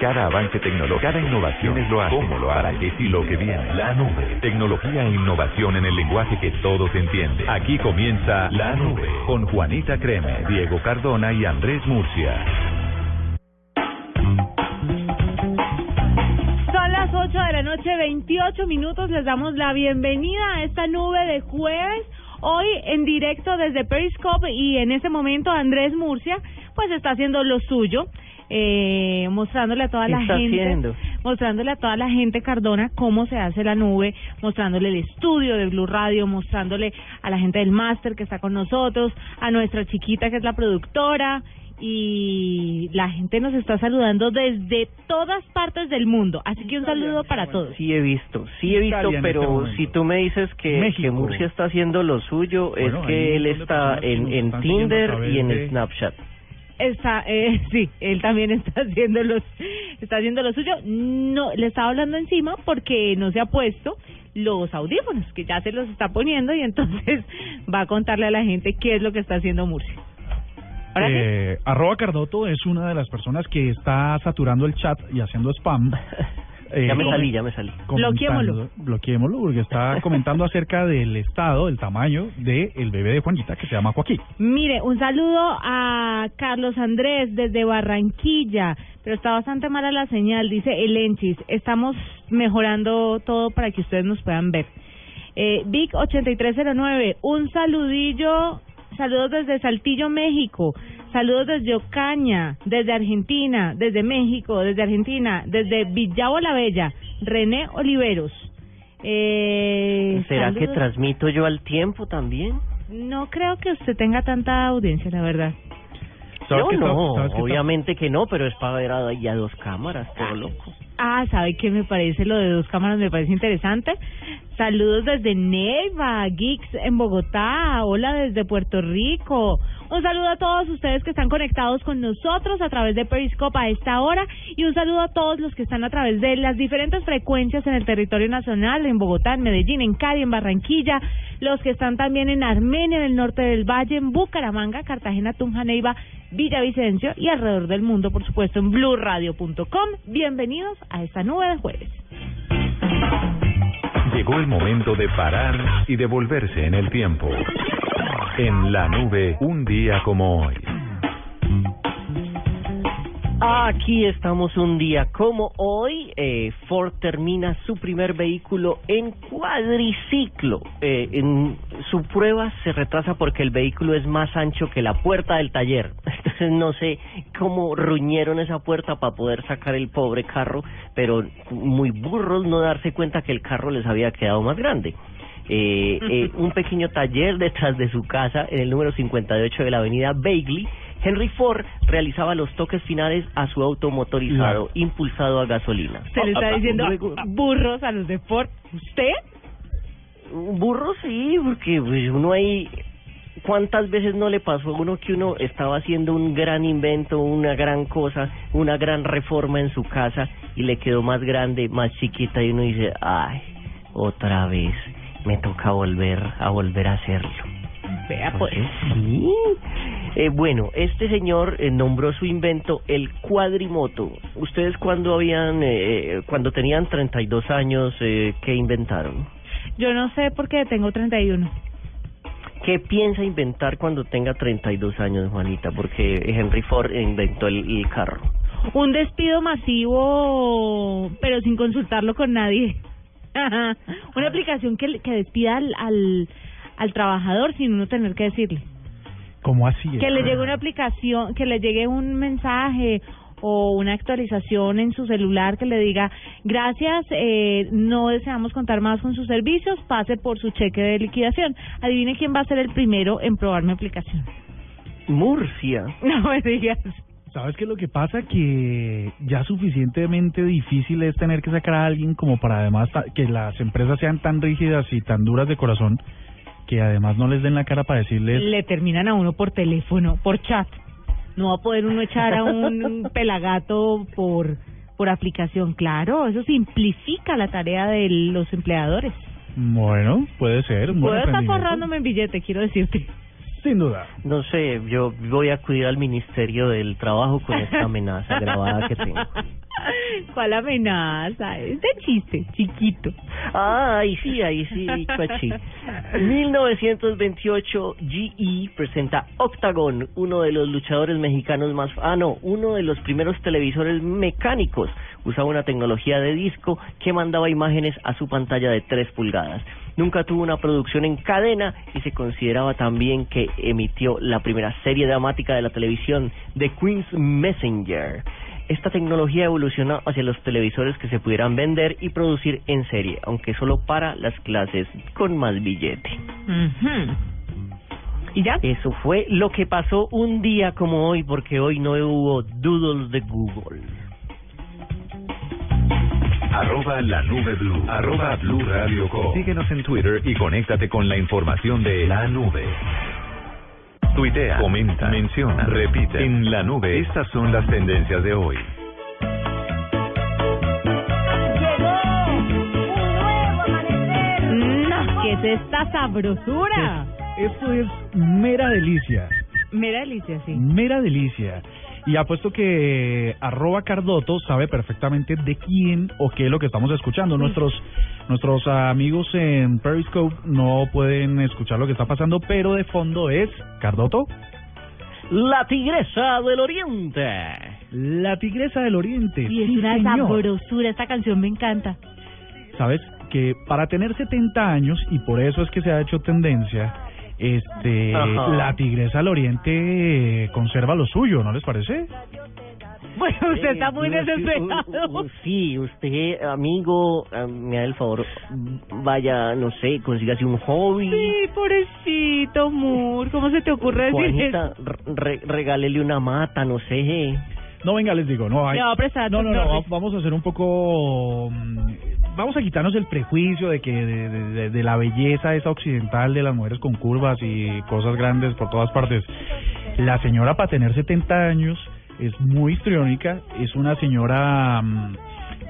Cada avance tecnológico, cada innovación es lo hace, cómo lo para qué y lo que viene. La nube. Tecnología e innovación en el lenguaje que todos entienden. Aquí comienza La Nube con Juanita Creme, Diego Cardona y Andrés Murcia. Son las 8 de la noche, 28 minutos. Les damos la bienvenida a esta nube de jueves. Hoy en directo desde Periscope y en ese momento Andrés Murcia pues está haciendo lo suyo. Eh, mostrándole a toda ¿Qué la está gente, haciendo? mostrándole a toda la gente Cardona cómo se hace la nube, mostrándole el estudio de Blue Radio, mostrándole a la gente del máster que está con nosotros, a nuestra chiquita que es la productora y la gente nos está saludando desde todas partes del mundo, así que un saludo para todos. Sí he visto, sí he visto, Italia este pero si tú me dices que, Murcia está haciendo lo suyo, Bueno, es que él está en, Tinder y en de- Snapchat. Está, eh, sí, él también está haciendo los, está haciendo lo suyo. No, le estaba hablando encima porque no se ha puesto los audífonos, que ya se los está poniendo y entonces va a contarle a la gente qué es lo que está haciendo Murcia. Eh, arroba Cardoto es una de las personas que está saturando el chat y haciendo spam. Eh, ya me salí, ya me salí. Bloqueémoslo. Bloqueémoslo porque está comentando acerca del estado, del tamaño del bebé de Juanita que se llama Joaquín. Mire, un saludo a Carlos Andrés desde Barranquilla, pero está bastante mala la señal, dice Elenchis. Estamos mejorando todo para que ustedes nos puedan ver. Eh, Vic 8309, un saludillo, saludos desde Saltillo, México, saludos desde Ocaña, desde Argentina, desde México, desde Argentina, desde Villavo la Bella, René Oliveros. Eh, ¿Será que transmito yo al tiempo también? No creo que usted tenga tanta audiencia, la verdad. ¿Sabes Yo qué está- no, está- obviamente que no, pero es para ver a, y a dos cámaras, todo loco. Ah, ¿sabe qué me parece? Lo de dos cámaras me parece interesante. Saludos desde Neiva, Geeks en Bogotá, hola desde Puerto Rico. Un saludo a todos ustedes que están conectados con nosotros a través de Periscope a esta hora y un saludo a todos los que están a través de las diferentes frecuencias en el territorio nacional, en Bogotá, en Medellín, en Cali, en Barranquilla, los que están también en Armenia, en el norte del Valle, en Bucaramanga, Cartagena, Tunja, Neiva, Villavicencio y alrededor del mundo, por supuesto, en blueradio.com. Bienvenidos a esta nube de jueves. Llegó el momento de parar y devolverse en el tiempo. En la nube, un día como hoy. Aquí estamos un día como hoy. Eh, Ford termina su primer vehículo en cuadriciclo. Eh, en su prueba se retrasa porque el vehículo es más ancho que la puerta del taller. Entonces no sé cómo ruñeron esa puerta para poder sacar el pobre carro, pero muy burros no darse cuenta que el carro les había quedado más grande. Eh, eh, un pequeño taller detrás de su casa en el número 58 de la avenida Bagley. Henry Ford realizaba los toques finales a su auto motorizado impulsado a gasolina. Se le está diciendo burros a los de Ford. ¿Usted? Un burro sí, porque pues, uno ahí... ¿Cuántas veces no le pasó a uno que uno estaba haciendo un gran invento, una gran cosa, una gran reforma en su casa y le quedó más grande, más chiquita y uno dice, ay, otra vez, me toca volver a volver a hacerlo. Vea, pues. Sí. Eh, bueno, este señor eh, nombró su invento el cuadrimoto. ¿Ustedes cuando habían, eh, cuando tenían 32 años, eh, qué inventaron? Yo no sé por qué tengo 31. ¿Qué piensa inventar cuando tenga 32 años, Juanita? Porque Henry Ford inventó el, el carro. Un despido masivo, pero sin consultarlo con nadie. Una aplicación que, que despida al, al, al trabajador sin uno tener que decirle. ¿Cómo así? Que le llegue una aplicación, que le llegue un mensaje o una actualización en su celular que le diga, gracias, eh, no deseamos contar más con sus servicios, pase por su cheque de liquidación. Adivine quién va a ser el primero en probar mi aplicación. Murcia. No me digas. ¿Sabes qué es lo que pasa? Que ya suficientemente difícil es tener que sacar a alguien como para además que las empresas sean tan rígidas y tan duras de corazón que además no les den la cara para decirles Le terminan a uno por teléfono, por chat. No va a poder uno echar a un pelagato por por aplicación. Claro, eso simplifica la tarea de los empleadores. bueno, puede ser. Puedo estar forrándome en billete, quiero decirte. Sin duda. No sé, yo voy a acudir al Ministerio del Trabajo con esta amenaza grabada que tengo. ¿Cuál amenaza? Es de chiste, chiquito. Ay, sí, ahí sí, cuachi. 1928, GE presenta Octagon, uno de los luchadores mexicanos más... Ah, no, uno de los primeros televisores mecánicos. Usaba una tecnología de disco que mandaba imágenes a su pantalla de 3 pulgadas. Nunca tuvo una producción en cadena y se consideraba también que emitió la primera serie dramática de la televisión, The Queen's Messenger. Esta tecnología evolucionó hacia los televisores que se pudieran vender y producir en serie, aunque solo para las clases con más billete. ¿Y ya? Eso fue lo que pasó un día como hoy, porque hoy no hubo doodles de Google. Arroba la nube blue. Arroba blue radio com. Síguenos en Twitter y conéctate con la información de la nube. Tuitea, comenta, menciona, repite. En la nube, estas son las tendencias de hoy. ¿qué es esta sabrosura? Esto es mera delicia. Mera delicia, sí. Mera delicia. Y apuesto que arroba Cardoto sabe perfectamente de quién o qué es lo que estamos escuchando. Nuestros nuestros amigos en Periscope no pueden escuchar lo que está pasando, pero de fondo es Cardoto, La Tigresa del Oriente. la tigresa del oriente. Y es Sí, una señor. sabrosura, esta canción me encanta. Sabes que para tener 70 años y por eso es que se ha hecho tendencia, este Ajá. la tigresa del oriente eh, conserva lo suyo, ¿no les parece? Bueno, usted está muy desesperado. Sí, usted, amigo, eh, me da el favor, vaya, no sé, consígase un hobby. Sí, pobrecito, Mur, ¿cómo se te ocurre decir eso? re- regálele una mata, no sé. No, venga, les digo, no hay. No, no, no, atención. va- vamos a hacer un poco. Vamos a quitarnos el prejuicio de que de, de- de- de la belleza esa occidental de las mujeres con curvas y cosas grandes por todas partes. La señora, para tener 70 años, es muy histriónica, es una señora mm,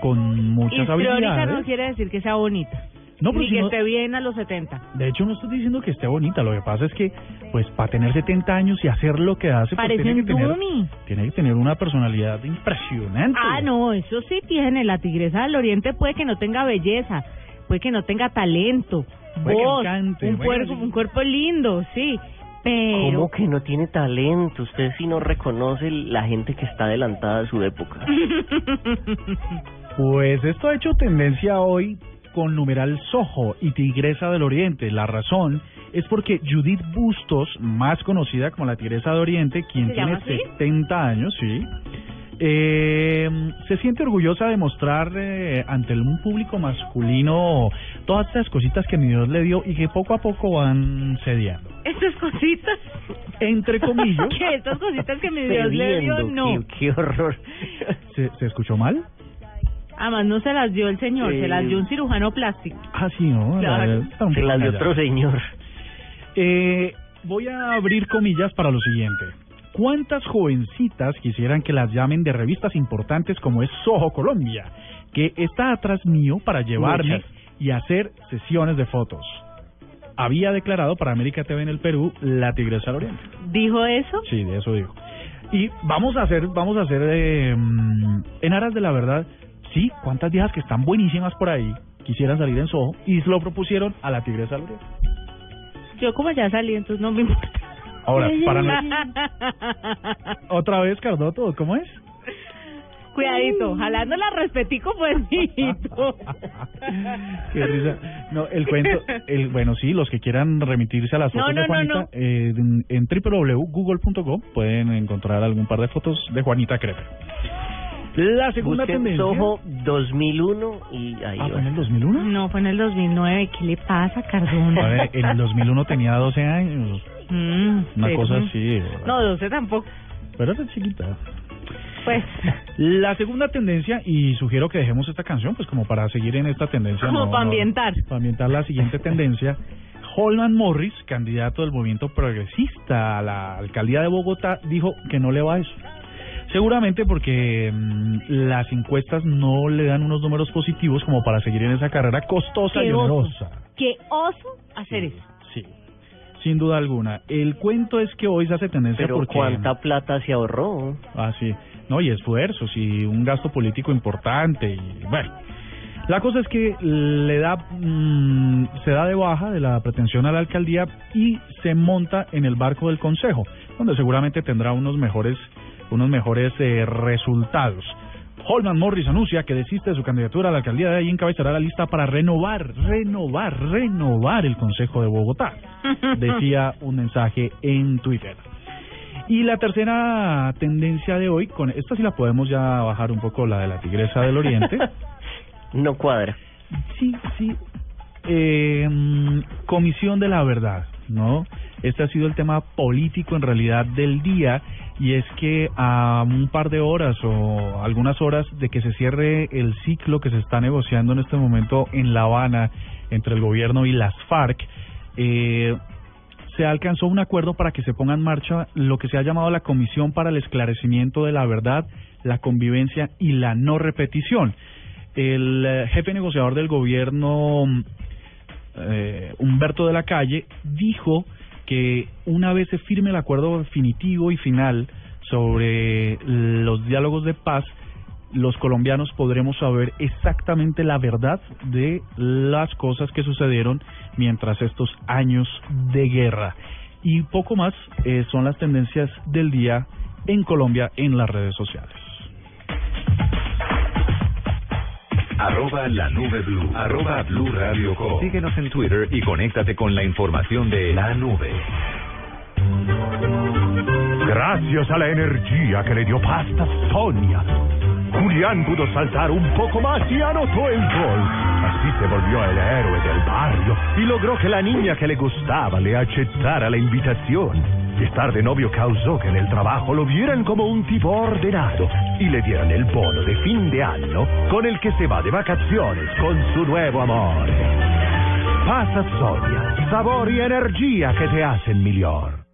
con muchas Histriónica habilidades. no quiere decir que sea bonita. No, pero ni si que no- esté bien a los 70. De hecho, no estoy diciendo que esté bonita, lo que pasa es que, pues, para tener 70 años y hacer lo que hace, pues, Parece tiene un que, tener, dummy. tiene que tener una personalidad impresionante. Ah, no, eso sí tiene. La tigresa del oriente puede que no tenga belleza, puede que no tenga talento, Puede que voz, cante, un, cuerpo, sí. un cuerpo lindo, sí. Pero ¿Cómo que no tiene talento? Usted sí no reconoce la gente que está adelantada a su época. Pues esto ha hecho tendencia hoy con numeral Soho y Tigresa del Oriente. La razón es porque Judith Bustos, más conocida como la Tigresa del Oriente, quien ¿Se tiene así? 70 años, sí, eh, se siente orgullosa de mostrar eh, ante un público masculino todas estas cositas que mi Dios le dio y que poco a poco van cediendo. estas cositas, Entre comillas, que estas cositas que mi Dios le dio, no. Qué, qué horror. ¿se, se escuchó mal? Además no se las dio el señor, Eh, se las dio un cirujano plástico. Ah, sí, ¿no? Claro. Se las dio otro señor. Eh, voy a abrir comillas para lo siguiente. ¿Cuántas jovencitas quisieran que las llamen de revistas importantes como es Soho Colombia, que está atrás mío para llevarme Muchas. y hacer sesiones de fotos? Había declarado para América TV en el Perú la Tigresa del Oriente. ¿Dijo eso? Sí, de eso digo. Y vamos a hacer, vamos a hacer eh, mm, en aras de la verdad, sí, cuántas viejas que están buenísimas por ahí quisieran salir en Soho y se lo propusieron a la Tigresa del Oriente. Yo como ya salí, entonces no me importa. Ahora, para no, otra vez Cardoto, ¿cómo es? Cuidadito, jalando la respetico fuertito. Qué risa. No, el cuento, el, bueno, sí, los que quieran remitirse a las No, fotos no, de no, Juanita, no. eh, en, en www.google.com pueden encontrar algún par de fotos de Juanita Crepe. La segunda Busquen tendencia. Soho 2001 y ahí Ah. ¿fue en el 2001? No, fue en el 2009. ¿Qué le pasa, Cardona? A ver, en el 2001 tenía 12 años. Mm, Una pero- cosa así. ¿verdad? No, 12 tampoco. Pero era chiquita. Pues, La segunda tendencia, y sugiero que dejemos esta canción, pues como para seguir en esta tendencia. como no- para no- ambientar. para ambientar la siguiente tendencia. Holman Morris, candidato del movimiento progresista a la alcaldía de Bogotá, dijo que no le va a eso. Seguramente porque mm, las encuestas no le dan unos números positivos como para seguir en esa carrera costosa y onerosa. Qué oso hacer eso. Sí. sin duda alguna. El cuento es que hoy se hace tendencia Pero porque... ¿cuánta plata se ahorró? Ah, sí. No, y esfuerzos y un gasto político importante y bueno. La cosa es que le da mm, se da de baja de la pretensión a la alcaldía y se monta en el barco del consejo, donde seguramente tendrá unos mejores unos mejores eh, resultados. Holman Morris anuncia que desiste de su candidatura a la alcaldía de ahí encabezará la lista para renovar, renovar, renovar el Consejo de Bogotá, decía un mensaje en Twitter. Y la tercera tendencia de hoy, con esta sí la podemos ya bajar un poco, la de la tigresa del oriente. No cuadra. Sí, sí. Eh, comisión de la verdad, ¿no? Este ha sido el tema político en realidad del día y es que a un par de horas o algunas horas de que se cierre el ciclo que se está negociando en este momento en La Habana entre el gobierno y las FARC, eh, se alcanzó un acuerdo para que se ponga en marcha lo que se ha llamado la Comisión para el Esclarecimiento de la Verdad, la Convivencia y la No Repetición. El eh, jefe negociador del gobierno, eh, Humberto de la Calle, dijo que una vez se firme el acuerdo definitivo y final sobre los diálogos de paz, los colombianos podremos saber exactamente la verdad de las cosas que sucedieron mientras estos años de guerra. Y poco más eh, son las tendencias del día en Colombia en las redes sociales. Arroba la nube blue. Arroba blue radio. Síguenos en Twitter y conéctate con la información de la nube. Gracias a la energía que le dio pasta Sonia, Julián pudo saltar un poco más y anotó el gol. Así se volvió el héroe del barrio y logró que la niña que le gustaba le aceptara la invitación. Estar de novio causó que en el trabajo lo vieran como un tipo ordenado y le dieran el bono de fin de año con el que se va de vacaciones con su nuevo amor. Pasa Sonia, sabor y energía que te hacen mejor.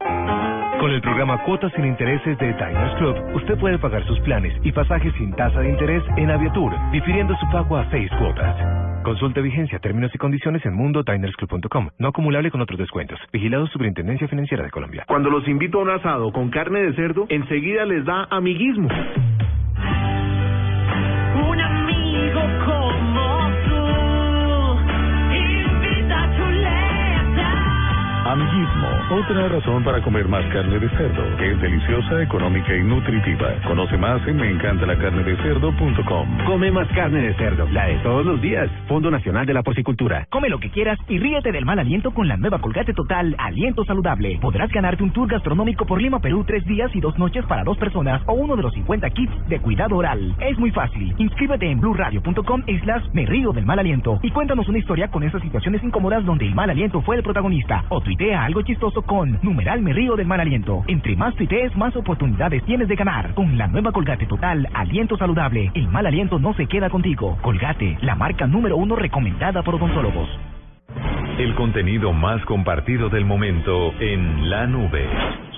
Con el programa Cuotas sin Intereses de Diners Club, usted puede pagar sus planes y pasajes sin tasa de interés en Aviatur, difiriendo su pago a seis cuotas. Consulte vigencia, términos y condiciones en mundodinersclub.com. No acumulable con otros descuentos. Vigilado Superintendencia Financiera de Colombia. Cuando los invito a un asado con carne de cerdo, enseguida les da amiguismo. Amiguismo, otra razón para comer más carne de cerdo, que es deliciosa, económica y nutritiva. Conoce más en meencantalacarnedecerdo.com. Come más carne de cerdo, la de todos los días. Fondo Nacional de la Porcicultura. Come lo que quieras y ríete del mal aliento con la nueva Colgate Total Aliento Saludable. Podrás ganarte un tour gastronómico por Lima, Perú, tres días y dos noches para dos personas o uno de los 50 kits de cuidado oral. Es muy fácil. Inscríbete en blueradio.com slash me río del mal aliento y cuéntanos una historia con esas situaciones incómodas donde el mal aliento fue el protagonista. O tuitea algo chistoso con numeral me río del mal aliento. Entre más tuitees, más oportunidades tienes de ganar. Con la nueva Colgate Total Aliento Saludable, el mal aliento no se queda contigo. Colgate, la marca número uno recomendada por odontólogos. El contenido más compartido del momento en la nube.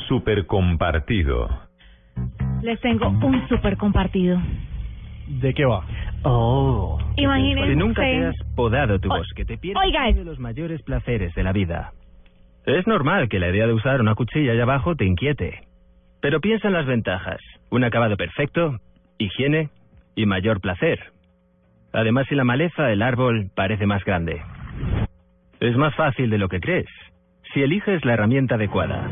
Super compartido. Les tengo un super compartido. ¿De qué va? Oh. Imagínense. Si nunca te has podado tu bosque, te pierdes Oiga, uno de los mayores placeres de la vida. Es normal que la idea de usar una cuchilla allá abajo te inquiete. Pero piensa en las ventajas. Un acabado perfecto, higiene y mayor placer. Además, si la maleza del árbol parece más grande. Es más fácil de lo que crees. Si eliges la herramienta adecuada.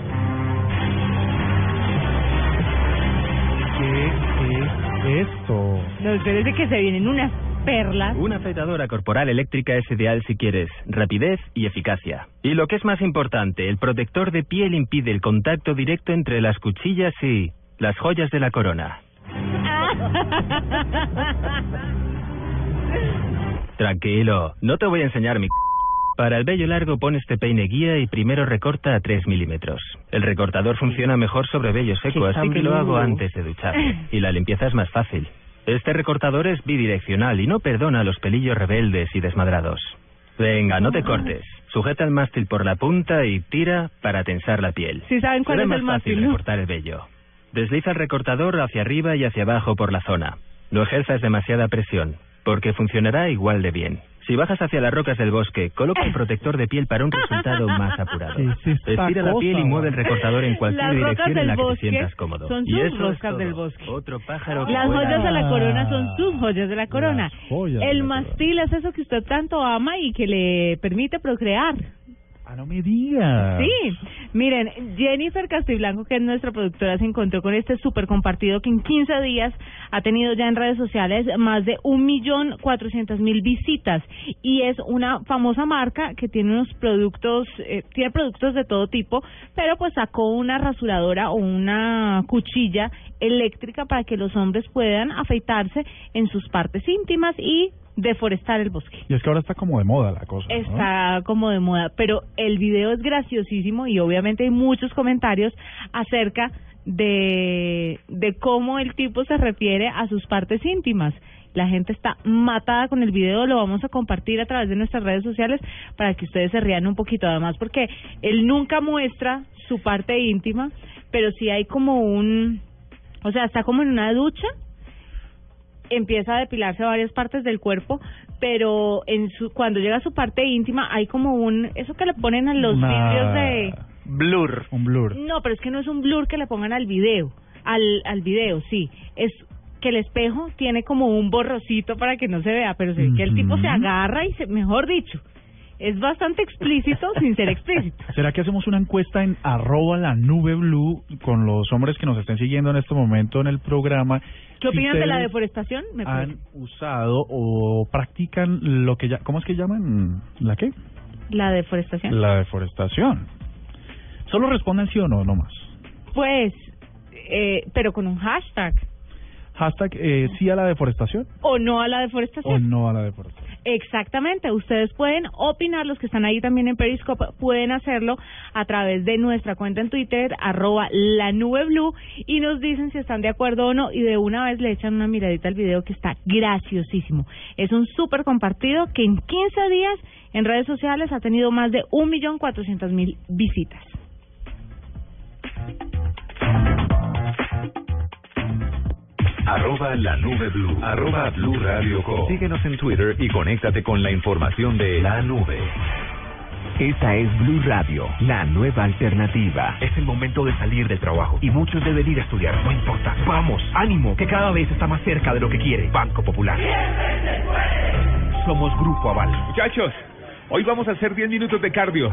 ¿Qué es esto? No, espérese que se vienen unas perlas. Una afeitadora corporal eléctrica es ideal si quieres rapidez y eficacia. Y lo que es más importante, el protector de piel impide el contacto directo entre las cuchillas y las joyas de la corona. Tranquilo, no te voy a enseñar mi... Para el vello largo pon este peine guía y primero recorta a 3 milímetros. El recortador funciona mejor sobre vello seco, así que lo hago antes de ducharme. Y la limpieza es más fácil. Este recortador es bidireccional y no perdona los pelillos rebeldes y desmadrados. Venga, no te cortes. Sujeta el mástil por la punta y tira para tensar la piel. ¿Sí saben cuál Será es más el fácil mástil, no? recortar el vello. Desliza el recortador hacia arriba y hacia abajo por la zona. No ejerzas demasiada presión, porque funcionará igual de bien. Si bajas hacia las rocas del bosque, coloca un protector de piel para un resultado más apurado. ¿Qué es esta Estira la piel y mueve el recortador en cualquier Las dirección en la que te sientas cómodo. son y es rocas todo. del bosque. Otro pájaro que Las joyas de la corona son sus joyas de la corona. El mastil es eso que usted tanto ama y que le permite procrear. Ah, no me diga. Sí, miren, Jennifer Castiblanco, que es nuestra productora, se encontró con este súper compartido que en 15 días ha tenido ya en redes sociales más de un millón cuatrocientos mil visitas y es una famosa marca que tiene unos productos, eh, tiene productos de todo tipo, pero pues sacó una rasuradora o una cuchilla eléctrica para que los hombres puedan afeitarse en sus partes íntimas y deforestar el bosque. Y es que ahora está como de moda la cosa. ¿no? Está como de moda, pero el video es graciosísimo y obviamente hay muchos comentarios acerca de, de cómo el tipo se refiere a sus partes íntimas. La gente está matada con el video, lo vamos a compartir a través de nuestras redes sociales para que ustedes se rían un poquito además porque él nunca muestra su parte íntima, pero sí hay como un, o sea, está como en una ducha empieza a depilarse varias partes del cuerpo, pero en su cuando llega a su parte íntima hay como un eso que le ponen a los Una- vídeos de Blur. Un blur. no, pero es que no es un blur que le pongan al video, al al video, sí, es que el espejo tiene como un borrocito para que no se vea, pero se ve que el tipo se agarra y se, mejor dicho, es bastante explícito sin ser explícito. ¿Será que hacemos una encuesta en arroba la nube blue con los hombres que nos estén siguiendo en este momento en el programa? ¿Qué Si opinan de la deforestación? Me han usado o practican lo que ya, ¿cómo es que llaman? ¿La qué? La deforestación. La deforestación. Solo respondan sí o no, no más. Pues, eh, pero con un hashtag. Hashtag eh, sí a la deforestación O no a la deforestación. o no a la deforestación. Exactamente, ustedes pueden opinar, los que están ahí también en Periscope, pueden hacerlo a través de nuestra cuenta en Twitter, arroba la nube blue, y nos dicen si están de acuerdo o no, y de una vez le echan una miradita al video que está graciosísimo. Es un súper compartido que en 15 días en redes sociales ha tenido más de un millón cuatrocientos mil visitas. Arroba la nube blue. Arroba blue radio com. Síguenos en Twitter y conéctate con la información de la nube. Esta es Blue Radio, la nueva alternativa. Es el momento de salir del trabajo y muchos deben ir a estudiar. No importa. Vamos, ánimo, que cada vez está más cerca de lo que quiere. Banco Popular. Somos Grupo Aval. Muchachos, hoy vamos a hacer 10 minutos de cardio,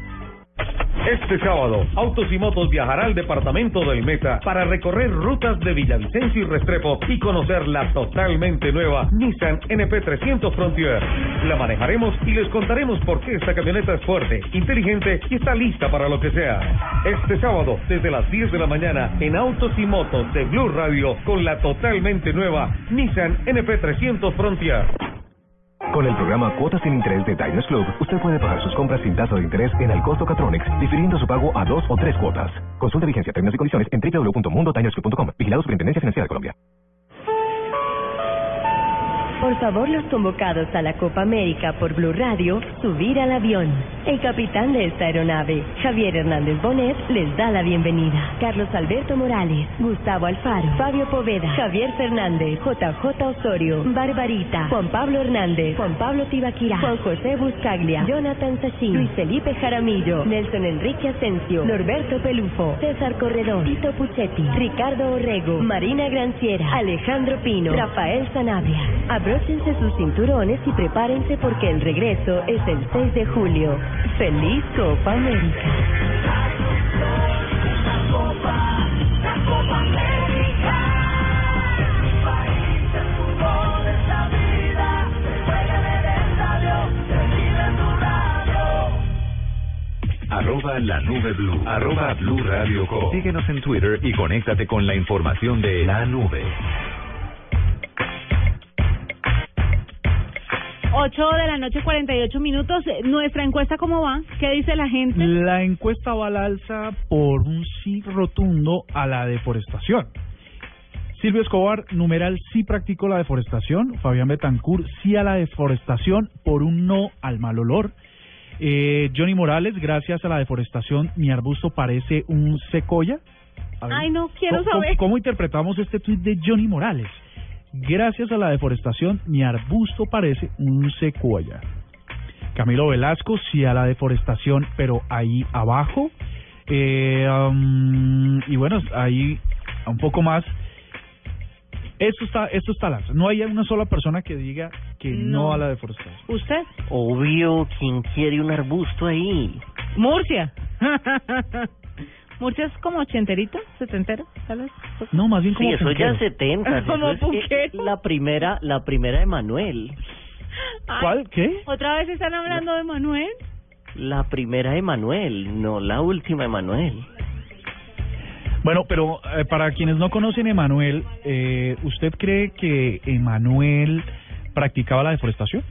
Este sábado, Autos y Motos viajará al departamento del Meta para recorrer rutas de Villavicencio y Restrepo y conocer la totalmente nueva Nissan NP300 Frontier. La manejaremos y les contaremos por qué esta camioneta es fuerte, inteligente y está lista para lo que sea. Este sábado, desde las 10 de la mañana, en Autos y Motos de Blue Radio, con la totalmente nueva Nissan NP300 Frontier. Con el programa Cuotas sin Interés de Diners Club, usted puede pagar sus compras sin tasa de interés en el costo Catronics, difiriendo su pago a dos o tres cuotas. Consulta vigencia, términos y condiciones en www.mundotinersclub.com. Vigilado Superintendencia Financiera de Colombia. Por favor, los convocados a la Copa América por Blue Radio, subir al avión. El capitán de esta aeronave, Javier Hernández Bonet, les da la bienvenida. Carlos Alberto Morales, Gustavo Alfaro, Fabio Poveda, Javier Fernández, JJ Osorio, Barbarita, Juan Pablo Hernández, Juan Pablo Tibaquirá, Juan José Buscaglia, Jonathan Sachin, Luis Felipe Jaramillo, Nelson Enrique Asensio, Norberto Pelufo, César Corredor, Tito Puchetti, Ricardo Orrego, Marina Granciera, Alejandro Pino, Rafael Sanabria. Abróchense sus cinturones y prepárense porque el regreso es el 6 de julio. ¡Feliz Copa América! La. Arroba la nube blue. Arroba blue radio com. Síguenos en Twitter y conéctate con la información de la nube. 8 de la noche, 48 minutos. Nuestra encuesta, ¿cómo va? ¿Qué dice la gente? La encuesta va al alza por un sí rotundo a la deforestación. Silvio Escobar, numeral sí practicó la deforestación. Fabián Betancourt, sí a la deforestación por un no al mal olor. Eh, Johnny Morales, gracias a la deforestación, mi arbusto parece un secoya. Ver, Ay, no, quiero ¿cómo- saber. ¿Cómo interpretamos este tuit de Johnny Morales? Gracias a la deforestación, mi arbusto parece un secuoya. Camilo Velasco, sí a la deforestación, pero ahí abajo. Eh, um, y bueno, ahí un poco más. Esto está, esto está al alza. No hay una sola persona que diga que no, No. a la deforestación. ¿Usted? Obvio, ¿quién quiere un arbusto ahí? Murcia. Murcia es como ochenterito, setentero, tal vez. No, más bien Sí, como eso ya punquero. es 70. Como eso es que la primera, la primera de Manuel. ¿Cuál? ¿Qué? ¿Otra vez están hablando de Manuel? La primera de Manuel, no la última de Manuel. Bueno, pero eh, para quienes no conocen Emanuel, eh, ¿usted cree que Emanuel practicaba la deforestación?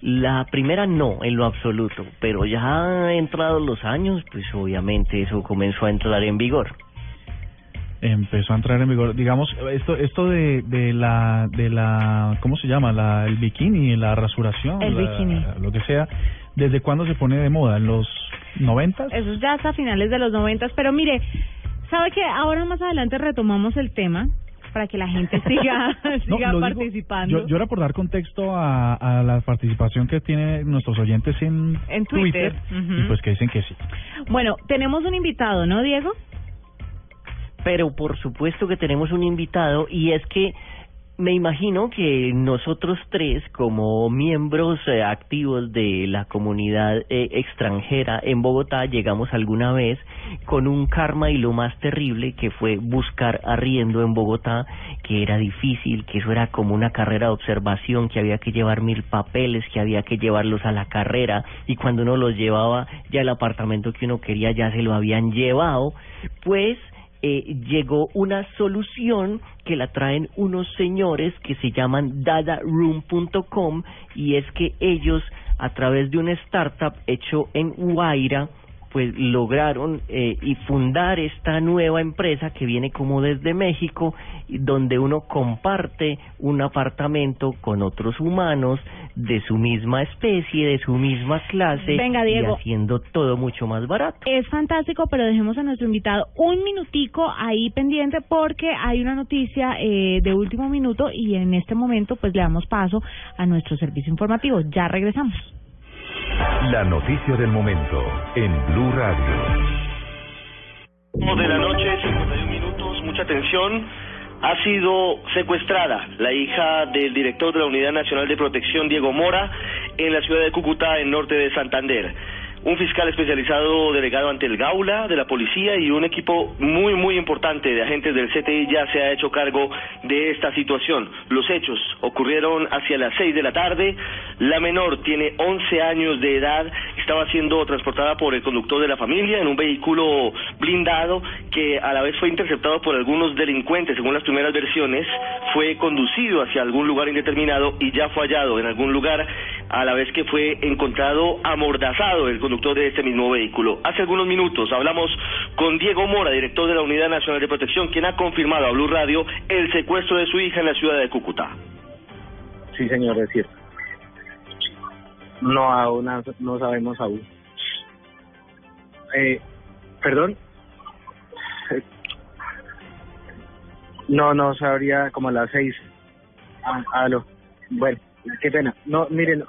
La primera no, en lo absoluto, pero ya entrados los años, pues obviamente eso comenzó a entrar en vigor. Empezó a entrar en vigor, digamos, esto esto de, de la de la ¿cómo se llama? La el bikini, la rasuración, El la- bikini. lo que sea. ¿Desde cuándo se pone de moda? ¿En los noventas? Eso es ya hasta finales de los noventas, pero mire, ¿sabe que ahora más adelante retomamos el tema para que la gente siga, No, siga lo digo- participando? yo, yo era por dar contexto a, a la participación que tienen nuestros oyentes en, En Twitter. Ujú. y pues que dicen que sí. Bueno, tenemos un invitado, ¿no, Diego? Pero por supuesto que tenemos un invitado y es que me imagino que nosotros tres, como miembros eh, activos de la comunidad eh, extranjera en Bogotá, llegamos alguna vez con un karma y lo más terrible que fue buscar arriendo en Bogotá, que era difícil, que eso era como una carrera de observación, que había que llevar mil papeles, que había que llevarlos a la carrera y cuando uno los llevaba ya el apartamento que uno quería ya se lo habían llevado, pues eh, llegó una solución que la traen unos señores que se llaman dadaroom.com y es que ellos a través de una startup hecho en Guaira pues lograron eh, y fundar esta nueva empresa que viene como desde México y donde uno comparte un apartamento con otros humanos de su misma especie, de su misma clase Venga, Diego. y haciendo todo mucho más barato. Es fantástico, pero dejemos a nuestro invitado un minutico ahí pendiente porque hay una noticia eh, de último minuto y en este momento pues le damos paso a nuestro servicio informativo. Ya regresamos. La noticia del momento en Blue Radio. de la noche, 51 minutos, mucha atención. Ha sido secuestrada la hija del director de la Unidad Nacional de Protección, Diego Mora, en la ciudad de Cúcuta, en norte de Santander. Un fiscal especializado delegado ante el Gaula de la policía y un equipo muy, muy importante de agentes del CTI ya se ha hecho cargo de esta situación. Los hechos ocurrieron hacia las 6 de la tarde. La menor tiene 11 años de edad, estaba siendo transportada por el conductor de la familia en un vehículo blindado que a la vez fue interceptado por algunos delincuentes, según las primeras versiones, fue conducido hacia algún lugar indeterminado y ya fue hallado en algún lugar a la vez que fue encontrado amordazado el conductor de este mismo vehículo. Hace algunos minutos hablamos con Diego Mora, director de la Unidad Nacional de Protección, quien ha confirmado a Blue Radio el secuestro de su hija en la ciudad de Cúcuta. Sí, señor, es cierto. No, aún no, sabemos aún. Eh, ¿Perdón? No, no sabría como a las seis. Ah. Bueno, qué pena. No, miren,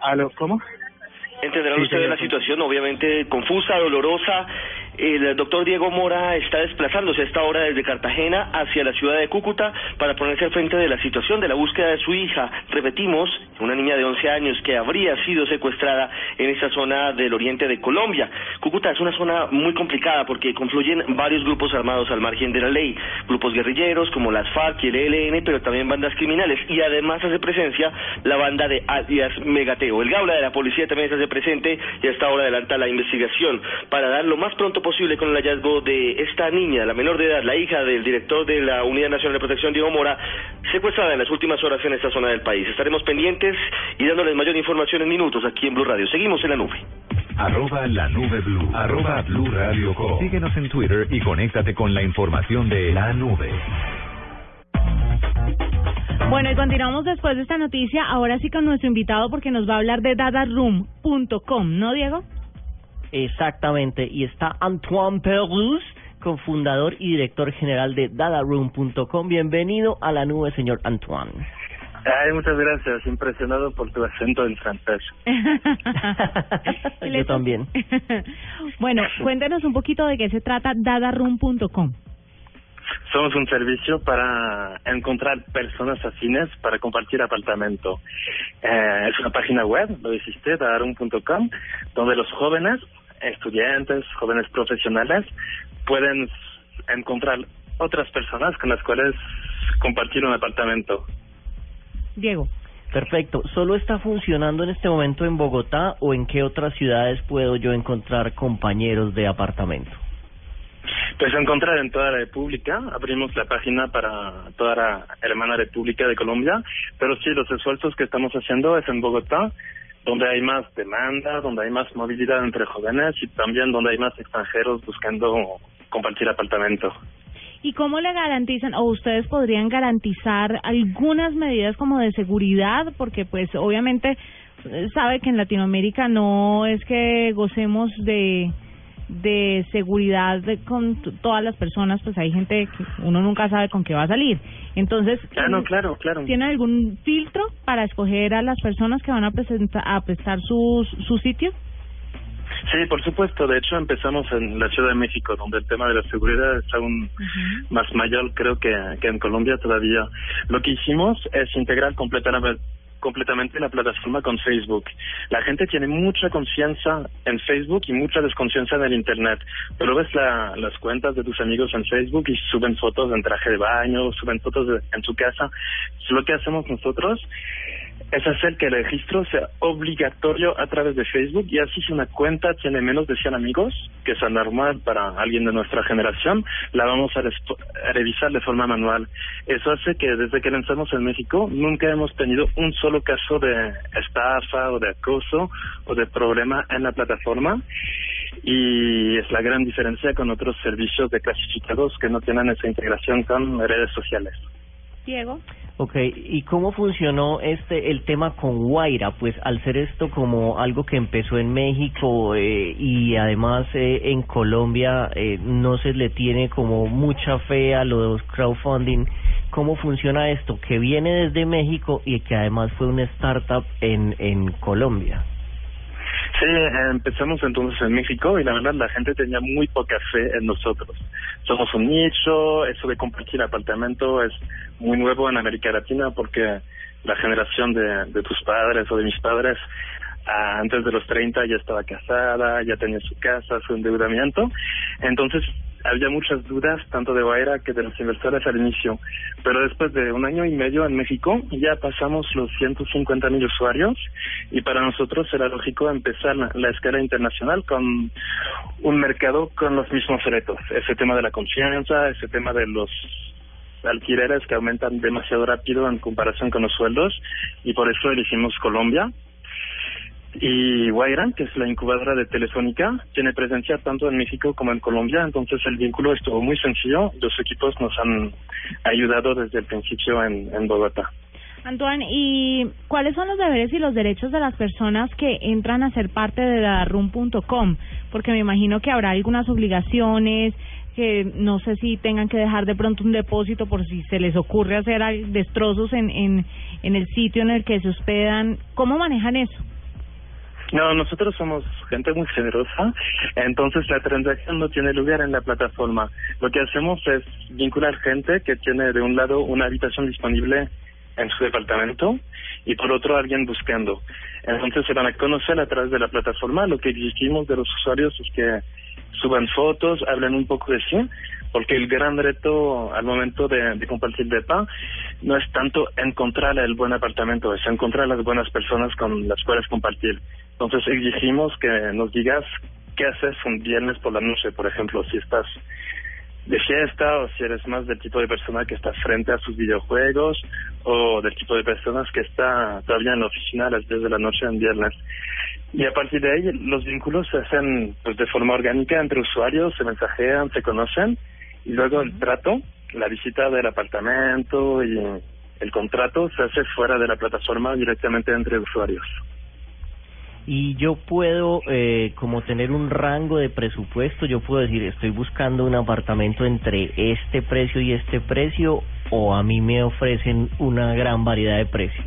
aló, ¿cómo? Entenderán Sí, ustedes la situación, obviamente confusa, dolorosa. El doctor Diego Mora está desplazándose a esta hora desde Cartagena hacia la ciudad de Cúcuta para ponerse al frente de la situación de la búsqueda de su hija. Repetimos, una niña de 11 años que habría sido secuestrada en esta zona del oriente de Colombia. Cúcuta es una zona muy complicada porque confluyen varios grupos armados al margen de la ley, grupos guerrilleros como las FARC y el ELN, pero también bandas criminales y además hace presencia la banda de alias Megateo. El Gaula de la policía también se hace presente y hasta ahora adelanta la investigación para dar lo más pronto posible con el hallazgo de esta niña, la menor de edad, la hija del director de la Unidad Nacional de Protección, Diego Mora, secuestrada en las últimas horas en esta zona del país. Estaremos pendientes y dándoles mayor información en minutos aquí en Blue Radio. Seguimos en la nube. Arroba la nube blue. Arroba blue radio com. Síguenos en Twitter y conéctate con la información de la nube. Bueno, y continuamos después de esta noticia, ahora sí con nuestro invitado porque nos va a hablar de dadaroom.com, ¿no, Diego? Exactamente, y está Antoine Perrus, cofundador y director general de dadaroom.com. Bienvenido a la nube, señor Antoine. Ay, muchas gracias, impresionado por tu acento en francés. Yo también. bueno, cuéntenos un poquito de qué se trata dadaroom.com. Somos un servicio para encontrar personas afines para compartir apartamento. Eh, es una página web, lo hiciste, dadaroom.com, donde los jóvenes, estudiantes, jóvenes profesionales, pueden encontrar otras personas con las cuales compartir un apartamento. Diego. Perfecto. ¿Solo está funcionando en este momento en Bogotá o en qué otras ciudades puedo yo encontrar compañeros de apartamento? Pues encontrar en toda la República, abrimos la página para toda la hermana República de Colombia, pero sí, los esfuerzos que estamos haciendo es en Bogotá, donde hay más demanda, donde hay más movilidad entre jóvenes y también donde hay más extranjeros buscando compartir apartamento. ¿Y cómo le garantizan o ustedes podrían garantizar algunas medidas como de seguridad? Porque pues obviamente eh, sabe que en Latinoamérica no es que gocemos de de seguridad de, con todas las personas, pues hay gente que uno nunca sabe con qué va a salir. Entonces, Ah, no, claro, claro. ¿tiene algún filtro para escoger a las personas que van a, presenta- a prestar su, su sitio? Sí, por supuesto. De hecho, empezamos en la Ciudad de México, donde el tema de la seguridad es aún más mayor, creo que, que en Colombia todavía. Lo que hicimos es integrar completamente completamente la plataforma con Facebook. La gente tiene mucha confianza en Facebook y mucha desconfianza en el Internet. Pero ves la, las cuentas de tus amigos en Facebook y suben fotos en traje de baño, suben fotos de- en su casa. Lo que hacemos nosotros es hacer que el registro sea obligatorio a través de Facebook y así si una cuenta tiene menos de 100 amigos, que es anormal para alguien de nuestra generación, la vamos a, revisar de forma manual. Eso hace que desde que lanzamos en México nunca hemos tenido un solo caso de estafa o de acoso o de problema en la plataforma y es la gran diferencia con otros servicios de clasificados que no tienen esa integración con redes sociales. Diego. Ok, ¿y cómo funcionó este el tema con Guaira? Pues al ser esto como algo que empezó en México eh, y además eh, en Colombia eh, no se le tiene como mucha fe a los crowdfunding. ¿Cómo funciona esto? Que viene desde México y que además fue una startup en, en Colombia. Sí, empezamos entonces en México y la verdad la gente tenía muy poca fe en nosotros. Somos un nicho, eso de compartir apartamento es muy nuevo en América Latina porque la generación de, de tus padres o de mis padres ah, antes de los 30 ya estaba casada, ya tenía su casa, su endeudamiento. Entonces había muchas dudas tanto de Baera que de los inversores al inicio. Pero después de un año y medio en México ya pasamos los 150 mil usuarios y para nosotros era lógico empezar la, la escala internacional con un mercado con los mismos retos. Ese tema de la confianza, ese tema de los alquileres que aumentan demasiado rápido en comparación con los sueldos y por eso elegimos Colombia. Y Guaira, que es la incubadora de Telefónica, tiene presencia tanto en México como en Colombia, entonces el vínculo estuvo muy sencillo. Los equipos nos han ayudado desde el principio en, Bogotá. Antoine, ¿y cuáles son los deberes y los derechos de las personas que entran a ser parte de dadaroom.com? Porque me imagino que habrá algunas obligaciones, que no sé si tengan que dejar de pronto un depósito por si se les ocurre hacer destrozos en, en el sitio en el que se hospedan. ¿Cómo manejan eso? No, nosotros somos gente muy generosa, entonces la transacción no tiene lugar en la plataforma. Lo que hacemos es vincular gente que tiene de un lado una habitación disponible en su departamento y por otro alguien buscando. Entonces se van a conocer a través de la plataforma. Lo que exigimos de los usuarios es que suban fotos, hablen un poco de sí, porque el gran reto al momento de, de compartir DEPA no es tanto encontrar el buen apartamento, es encontrar las buenas personas con las cuales compartir. Entonces exigimos que nos digas qué haces un viernes por la noche, por ejemplo, si estás de fiesta o si eres más del tipo de persona que está frente a sus videojuegos o del tipo de personas que está todavía en la oficina a las 10 de la noche en viernes. Y a partir de ahí los vínculos se hacen pues de forma orgánica entre usuarios, se mensajean, se conocen y luego el trato, la visita del apartamento y el contrato se hace fuera de la plataforma directamente entre usuarios. Y yo puedo eh, como tener un rango de presupuesto, yo puedo decir, estoy buscando un apartamento entre este precio y este precio o a mí me ofrecen una gran variedad de precios.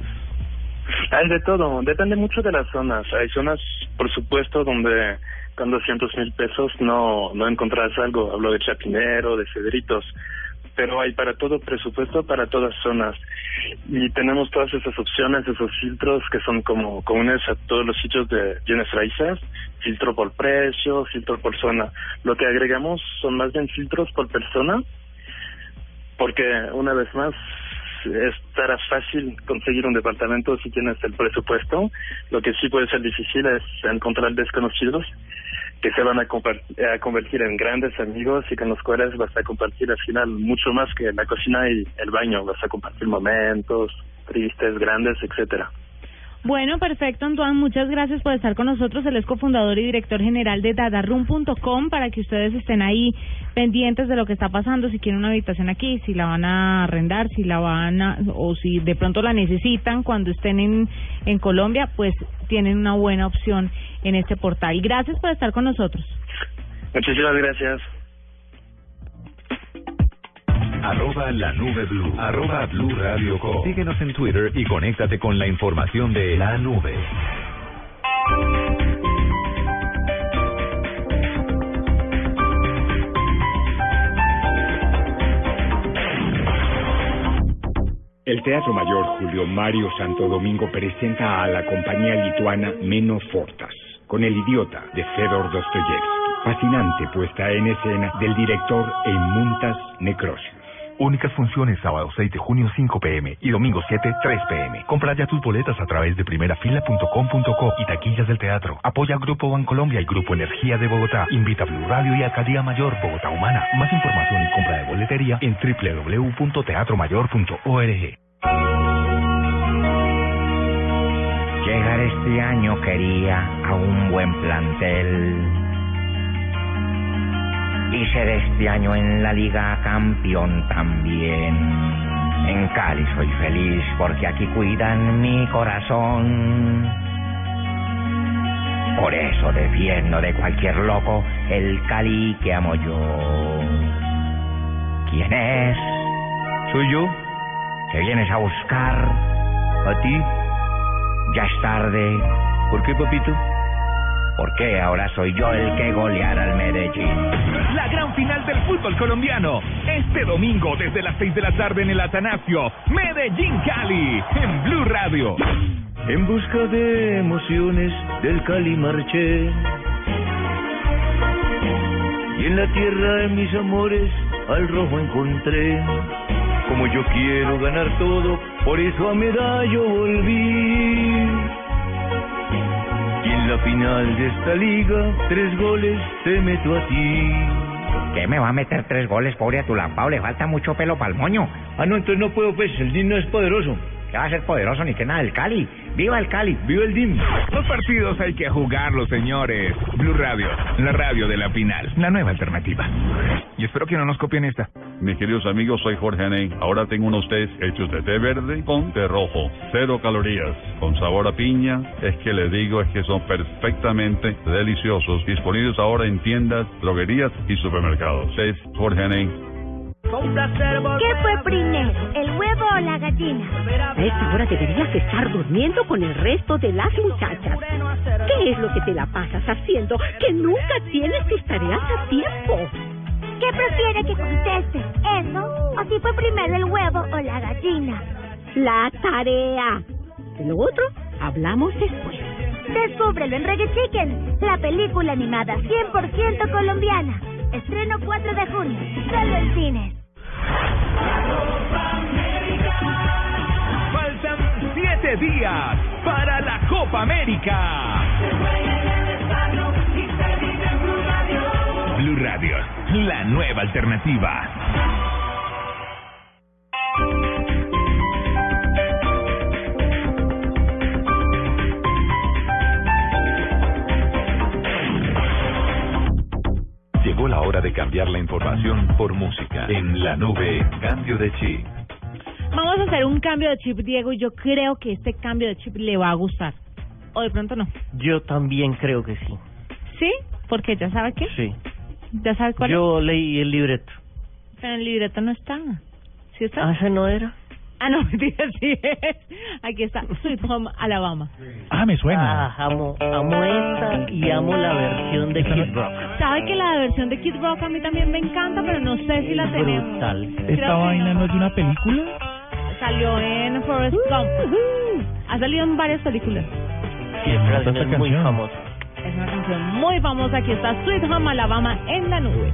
Hay de todo, depende mucho de las zonas. Hay zonas, por supuesto, donde con 200 mil pesos no, no encontrarás algo. Hablo de Chapinero, de Cedritos, pero hay para todo presupuesto, para todas zonas. Y tenemos todas esas opciones, esos filtros que son como comunes a todos los sitios de bienes raíces. Filtro por precio, filtro por zona. Lo que agregamos son más bien filtros por persona, porque una vez más estará fácil conseguir un departamento si tienes el presupuesto. Lo que sí puede ser difícil es encontrar desconocidos que se van a, a convertir en grandes amigos y con los cuales vas a compartir al final mucho más que la cocina y el baño. Vas a compartir momentos tristes, grandes, etcétera. Bueno, perfecto, Antoine. Muchas gracias por estar con nosotros. Él es cofundador y director general de dadaroom.com para que ustedes estén ahí pendientes de lo que está pasando, si quieren una habitación aquí, si la van a arrendar, si la van a, o si de pronto la necesitan cuando estén en, en Colombia, pues tienen una buena opción en este portal. Gracias por estar con nosotros. Muchísimas gracias. Arroba la nube blue. Arroba blue radio com. Síguenos en Twitter y conéctate con la información de la nube. El Teatro Mayor Julio Mario Santo Domingo presenta a la compañía lituana Meno Fortas, con El Idiota de Fedor Dostoyevsky. Fascinante puesta en escena del director Eimuntas Necrosius. Únicas funciones sábado 6 de junio 5 pm y domingo 7 3 pm. Compra ya tus boletas a través de primerafila.com.co y taquillas del teatro. Apoya Grupo Bancolombia y Grupo Energía de Bogotá. Invita a Blue Radio y Alcaldía Mayor Bogotá Humana. Más información y compra de boletería en www.teatromayor.org. Llegar este año quería a un buen plantel. Y ser este año en la liga campeón también. En Cali soy feliz porque aquí cuidan mi corazón. Por eso defiendo de cualquier loco el Cali que amo yo. ¿Quién es? Soy yo. ¿Te vienes a buscar? ¿A ti? Ya es tarde. ¿Por qué, papito? Porque ahora soy yo el que goleará al Medellín. La gran final del fútbol colombiano. Este domingo desde las 6 de la tarde en el Atanasio. Medellín Cali. En Blue Radio. En busca de emociones del Cali marché. Y en la tierra de mis amores al rojo encontré. Como yo quiero ganar todo, por eso a medallo volví. La final de esta liga, tres goles te meto a ti. ¿Qué me va a meter tres goles, pobre Atulampao? Le falta mucho pelo para el moño. Ah, no, entonces no puedo, pues, el no es poderoso. ¿Qué va a ser poderoso ni que nada? El Cali. ¡Viva el Cali! ¡Viva el DIN! Los partidos hay que jugarlos, señores. Blue Radio, la radio de la final, la nueva alternativa. Y espero que no nos copien esta. Mis queridos amigos, soy Jorge Aney. Ahora tengo unos tés hechos de té verde con té rojo. Cero calorías, con sabor a piña. Es que les digo, es que son perfectamente deliciosos. Disponibles ahora en tiendas, droguerías y supermercados. Tés Jorge Aney. ¿Qué fue primero, el huevo o la gallina? A esta hora deberías estar durmiendo con el resto de las muchachas. ¿Qué es lo que te la pasas haciendo que nunca tienes tus tareas a tiempo? ¿Qué prefiere que conteste? ¿Eso? ¿O si fue primero el huevo o la gallina? La tarea. De lo otro, hablamos después. Descúbrelo en Reggae Chicken, la película animada 100% colombiana. Estreno 4 de junio, solo en cines. Faltan siete días para la Copa América. Blue Radio, la nueva alternativa. De cambiar la información por música. En la nube, cambio de chip. Vamos a hacer un cambio de chip, Diego, y yo creo que este cambio de chip le va a gustar. O de pronto no. Yo también creo que sí. ¿Sí? Porque ya sabe qué. Sí. ¿Ya sabe cuál Yo leí el libreto. es? Pero el libreto no está. ¿Sí está? Ah, ese no era. Ah, no, mentira, sí es. Aquí está, Sweet Home Alabama. Ah, me suena. Ah, amo, amo esta y amo la versión de Kid Rock. ¿Sabe que la versión de Kid Rock a mí también me encanta, pero no sé si la tenemos? Brutal. ¿Esta Creo que vaina no es de una película? Salió en Forrest Gump. Ha salido en varias películas. Sí, esta canción es muy canción? famosa. Es una canción muy famosa. Aquí está Sweet Home Alabama en la nube.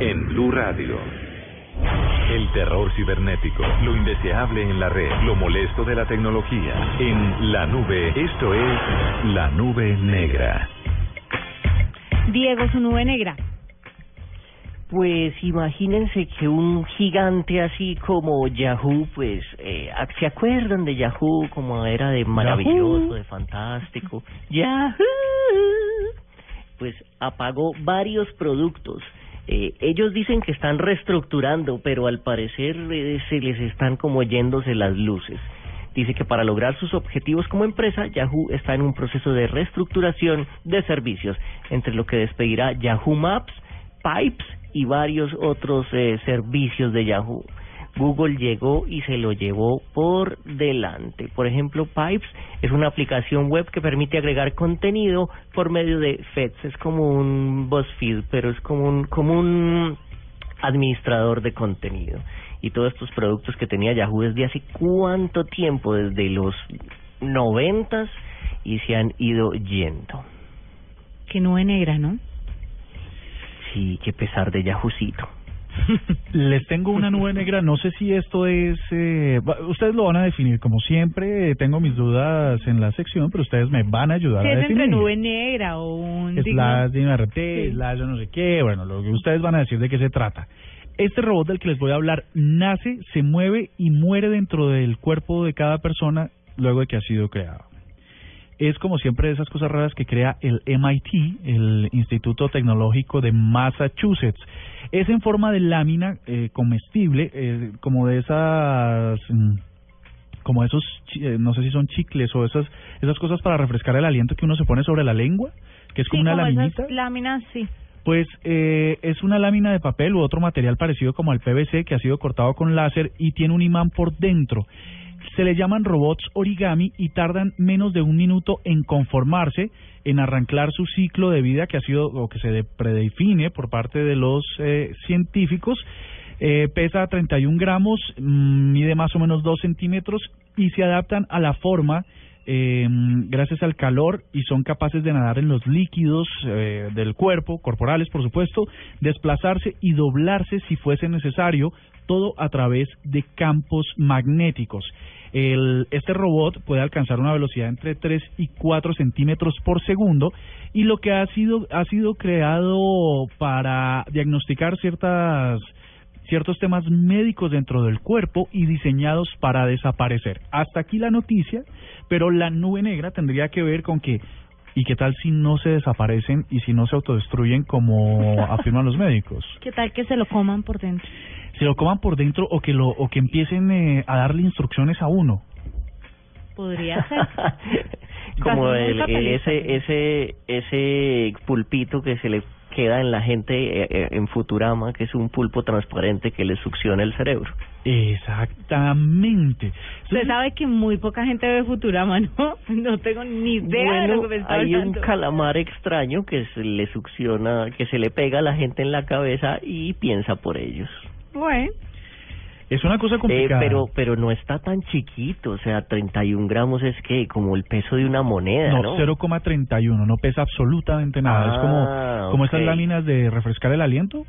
En Blue Radio. El terror cibernético, lo indeseable en la red, lo molesto de la tecnología. En la nube, esto es la nube negra. Diego, su nube negra. Pues imagínense que un gigante así como Yahoo, pues, eh, ¿se acuerdan de Yahoo como era de maravilloso, Yahoo. de fantástico? Yahoo, pues apagó varios productos. Eh, ellos dicen que están reestructurando, pero al parecer eh, se les están como yéndose las luces. Dice que para lograr sus objetivos como empresa, Yahoo está en un proceso de reestructuración de servicios, entre lo que despedirá Yahoo Maps, Pipes y varios otros eh, servicios de Yahoo. Google llegó y se lo llevó por delante. Por ejemplo, Pipes es una aplicación web que permite agregar contenido por medio de FEDs. Es como un BuzzFeed, pero es como un, como un administrador de contenido. Y todos estos productos que tenía Yahoo desde hace cuánto tiempo, desde los noventas, y se han ido yendo. Que nube negra, ¿no? Sí, qué pesar de Yahoocito. Les tengo una nube negra, no sé si esto es... Eh, ustedes lo van a definir, como siempre, tengo mis dudas en la sección, pero ustedes me van a ayudar Si a es entre definir. nube negra o un... digno- slash de RT, Sí. slash yo no sé qué, bueno, lo que ustedes van a decir de qué se trata. Este robot del que les voy a hablar nace, se mueve y muere dentro del cuerpo de cada persona luego de que ha sido creado. Es como siempre de esas cosas raras que crea el MIT, el Instituto Tecnológico de Massachusetts. Es en forma de lámina eh, comestible, eh, como de esas... mm, como esos, eh, no sé si son chicles o esas esas cosas para refrescar el aliento que uno se pone sobre la lengua, que es como Sí, una como laminita. esas láminas, sí. Pues eh, es una lámina de papel u otro material parecido como al PVC que ha sido cortado con láser y tiene un imán por dentro. Se le llaman robots origami y tardan menos de un minuto en conformarse, en arrancar su ciclo de vida que ha sido o que se de- predefine por parte de los eh, científicos. Eh, pesa 31 gramos, mm, mide más o menos 2 centímetros y se adaptan a la forma eh, gracias al calor y son capaces de nadar en los líquidos eh, del cuerpo, corporales por supuesto, desplazarse y doblarse si fuese necesario, todo a través de campos magnéticos. Este robot puede alcanzar una velocidad entre 3 y 4 centímetros por segundo y lo que ha sido, ha sido creado para diagnosticar ciertas ciertos temas médicos dentro del cuerpo y diseñados para desaparecer. Hasta aquí la noticia, pero la nube negra tendría que ver con que ¿y qué tal si no se desaparecen y si no se autodestruyen como afirman los médicos? ¿Qué tal que se lo coman por dentro? Se lo coman por dentro o que lo o que empiecen eh, a darle instrucciones a uno. Podría ser. como el, nunca el- ese ese ese pulpito que se le queda en la gente eh, eh, en Futurama, que es un pulpo transparente que le succiona el cerebro. Exactamente. Usted sabe que muy poca gente ve Futurama, ¿no? No tengo ni idea de lo que me está hay un calamar extraño que se le succiona, que se le pega a la gente en la cabeza y piensa por ellos. Bueno, Es una cosa Eh, complicada. pero pero no está tan chiquito, o sea, 31 gramos es que como el peso de una moneda, no, ¿no? 0,31, no pesa absolutamente nada. es Ah, como, como estas ok. láminas de refrescar el aliento.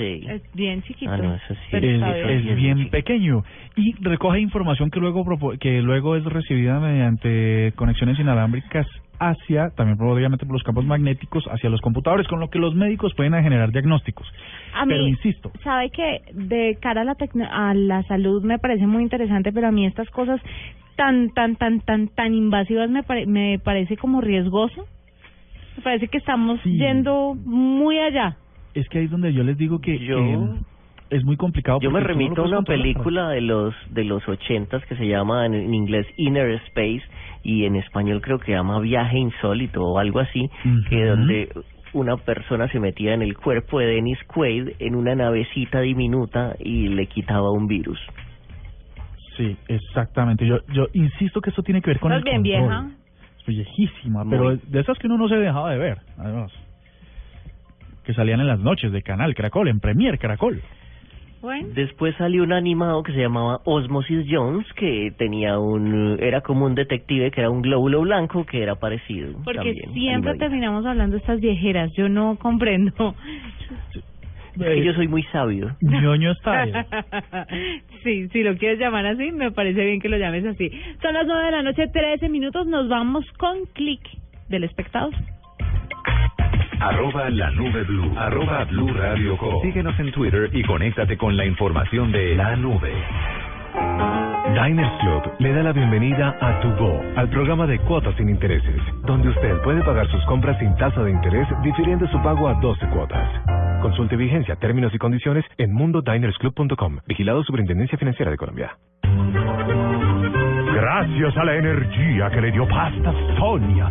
Sí. es bien chiquito. Ah, no, eso sí. pero es, bien. es bien pequeño y recoge información que luego propo- que luego es recibida mediante conexiones inalámbricas hacia, también obviamente por los campos magnéticos, hacia los computadores, con lo que los médicos pueden generar diagnósticos. A Pero insisto, sabe que de cara a la tecno- a la salud me parece muy interesante, pero a mí estas cosas tan tan tan tan tan invasivas me pare- me parece como riesgoso. Me parece que estamos Sí. yendo muy allá. Es que ahí es donde yo les digo que, Yo- que es muy complicado. Yo me no remito a una controlar. película de los de los ochentas que se llama en, en inglés Inner Space y en español creo que llama Viaje Insólito o algo así, que donde una persona se metía en el cuerpo de Dennis Quaid en una navecita diminuta y le quitaba un virus. Sí, exactamente. Yo yo insisto que esto tiene que ver con ¿Estás el bien control. vieja? Es viejísima, pero de esas que uno no se dejaba de ver, además. Que salían en las noches de Canal Caracol, en Premier Caracol. Bueno. Después salió un animado que se llamaba Osmosis Jones, que tenía un, era como un detective que era un glóbulo blanco que era parecido. Porque también, siempre terminamos hablando de estas viejeras. Yo no comprendo. Es que yo soy muy sabio. ñoño style. sí, si lo quieres llamar así, me parece bien que lo llames así. Son las nueve de la noche, 13 minutos. Nos vamos con clic del espectador. Arroba la nube blue. Arroba blue radio com. Síguenos en Twitter y conéctate con la información de la nube. Diners Club le da la bienvenida a Tu Go, al programa de cuotas sin intereses, donde usted puede pagar sus compras sin tasa de interés, difiriendo su pago a 12 cuotas. Consulte vigencia, términos y condiciones en mundodinersclub.com. Vigilado Superintendencia Financiera de Colombia. Gracias a la energía que le dio Pasta Sonia,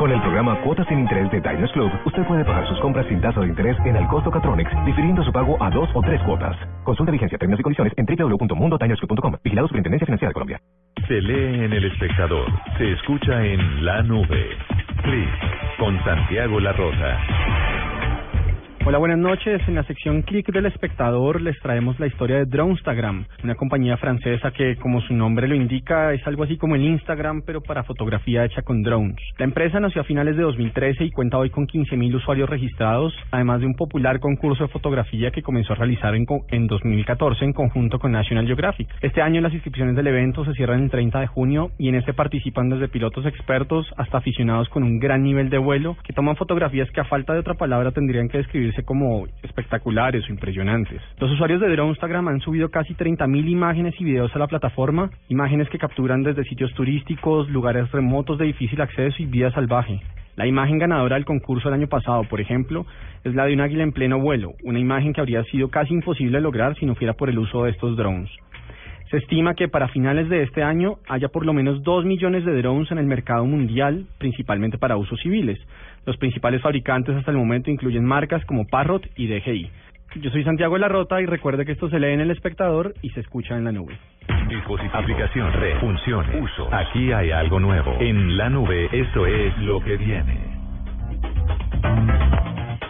Con el programa Cuotas sin Interés de Diners Club, usted puede pagar sus compras sin tasa de interés en el costo Catronics, difiriendo su pago a dos o tres cuotas. Consulta vigencia, términos y condiciones en www.mundodinersclub.com. Vigilado Superintendencia Financiera de Colombia. Se lee en El Espectador. Se escucha en La Nube. Clic con Santiago La Rosa. Hola, buenas noches. En la sección Click del Espectador les traemos la historia de Dronestagram, una compañía francesa que, como su nombre lo indica, es algo así como el Instagram, pero para fotografía hecha con drones. La empresa nació a finales de 2013 y cuenta hoy con 15.000 usuarios registrados, además de un popular concurso de fotografía que comenzó a realizar en, en 2014 en conjunto con National Geographic. Este año las inscripciones del evento se cierran el 30 de junio y en este participan desde pilotos expertos hasta aficionados con un gran nivel de vuelo que toman fotografías que a falta de otra palabra tendrían que describirse como espectaculares o impresionantes. Los usuarios de Dronestagram han subido casi 30.000 imágenes y videos a la plataforma, imágenes que capturan desde sitios turísticos, lugares remotos de difícil acceso y vida salvaje. La imagen ganadora del concurso del año pasado, por ejemplo, es la de un águila en pleno vuelo, una imagen que habría sido casi imposible lograr si no fuera por el uso de estos drones. Se estima que para finales de este año haya por lo menos 2 millones de drones en el mercado mundial, principalmente para usos civiles. Los principales fabricantes hasta el momento incluyen marcas como Parrot y DJI. Yo soy Santiago de la Rota y recuerde que esto se lee en El Espectador y se escucha en la nube. Dispositivo, aplicación, red, funciones, uso. Aquí hay algo nuevo. En La Nube, esto es lo que viene.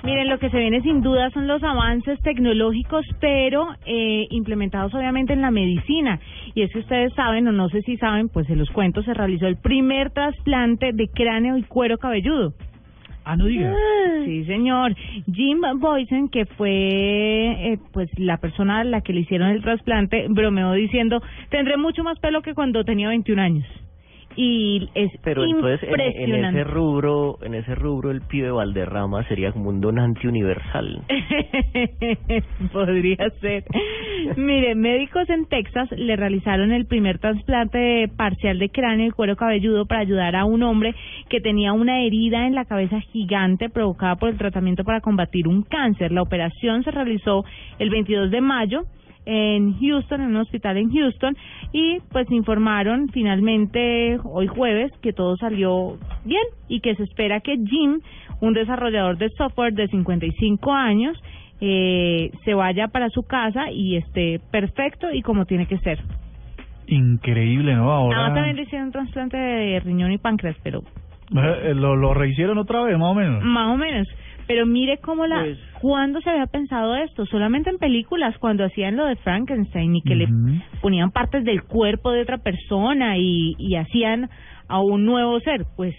Miren, lo que se viene sin duda son los avances tecnológicos, pero eh, implementados obviamente en la medicina. Y es que ustedes saben, o no sé si saben, pues se los cuento, se realizó el primer trasplante de cráneo y cuero cabelludo. Ah, no digas. Sí, señor. Jim Boysen, que fue eh, pues la persona a la que le hicieron el trasplante, bromeó diciendo, tendré mucho más pelo que cuando tenía 21 años. Y es Pero entonces en, en ese rubro, en ese rubro el pibe Valderrama sería como un donante universal. Podría ser. Mire, médicos en Texas le realizaron el primer trasplante parcial de cráneo y cuero cabelludo para ayudar a un hombre que tenía una herida en la cabeza gigante provocada por el tratamiento para combatir un cáncer. La operación se realizó el 22 de mayo en Houston, en un hospital en Houston, y pues informaron finalmente hoy jueves que todo salió bien y que se espera que Jim, un desarrollador de software de 55 años, eh, se vaya para su casa y esté perfecto y como tiene que ser. Increíble, ¿no? Ahora también le hicieron un trasplante de riñón y páncreas, pero eh, lo, lo rehicieron otra vez, más o menos. más o menos. Pero mire cómo la... ¿Cuándo se había pensado esto? Solamente en películas, cuando hacían lo de Frankenstein y que le ponían partes del cuerpo de otra persona y, y hacían a un nuevo ser. Pues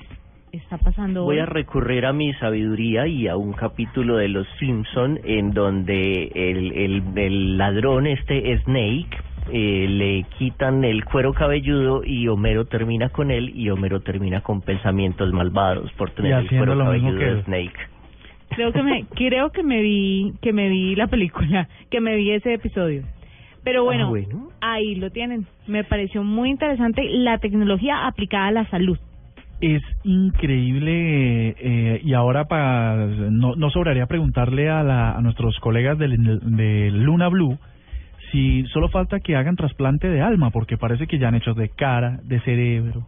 está pasando Voy hoy. a recurrir a mi sabiduría y a un capítulo de Los Simpson en donde el, el, el ladrón este Snake eh, le quitan el cuero cabelludo y Homero termina con él y Homero termina con pensamientos malvados por tener el cuero lo mismo cabelludo que de. Snake. Creo que me creo que me vi que me vi la película, que me vi ese episodio. Pero bueno, Ah, bueno. ahí lo tienen. Me pareció muy interesante la tecnología aplicada a la salud. Es increíble eh, y ahora para no, no sobraría preguntarle a, la, a nuestros colegas del, de Luna Blue si solo falta que hagan trasplante de alma porque parece que ya han hecho de cara, de cerebro,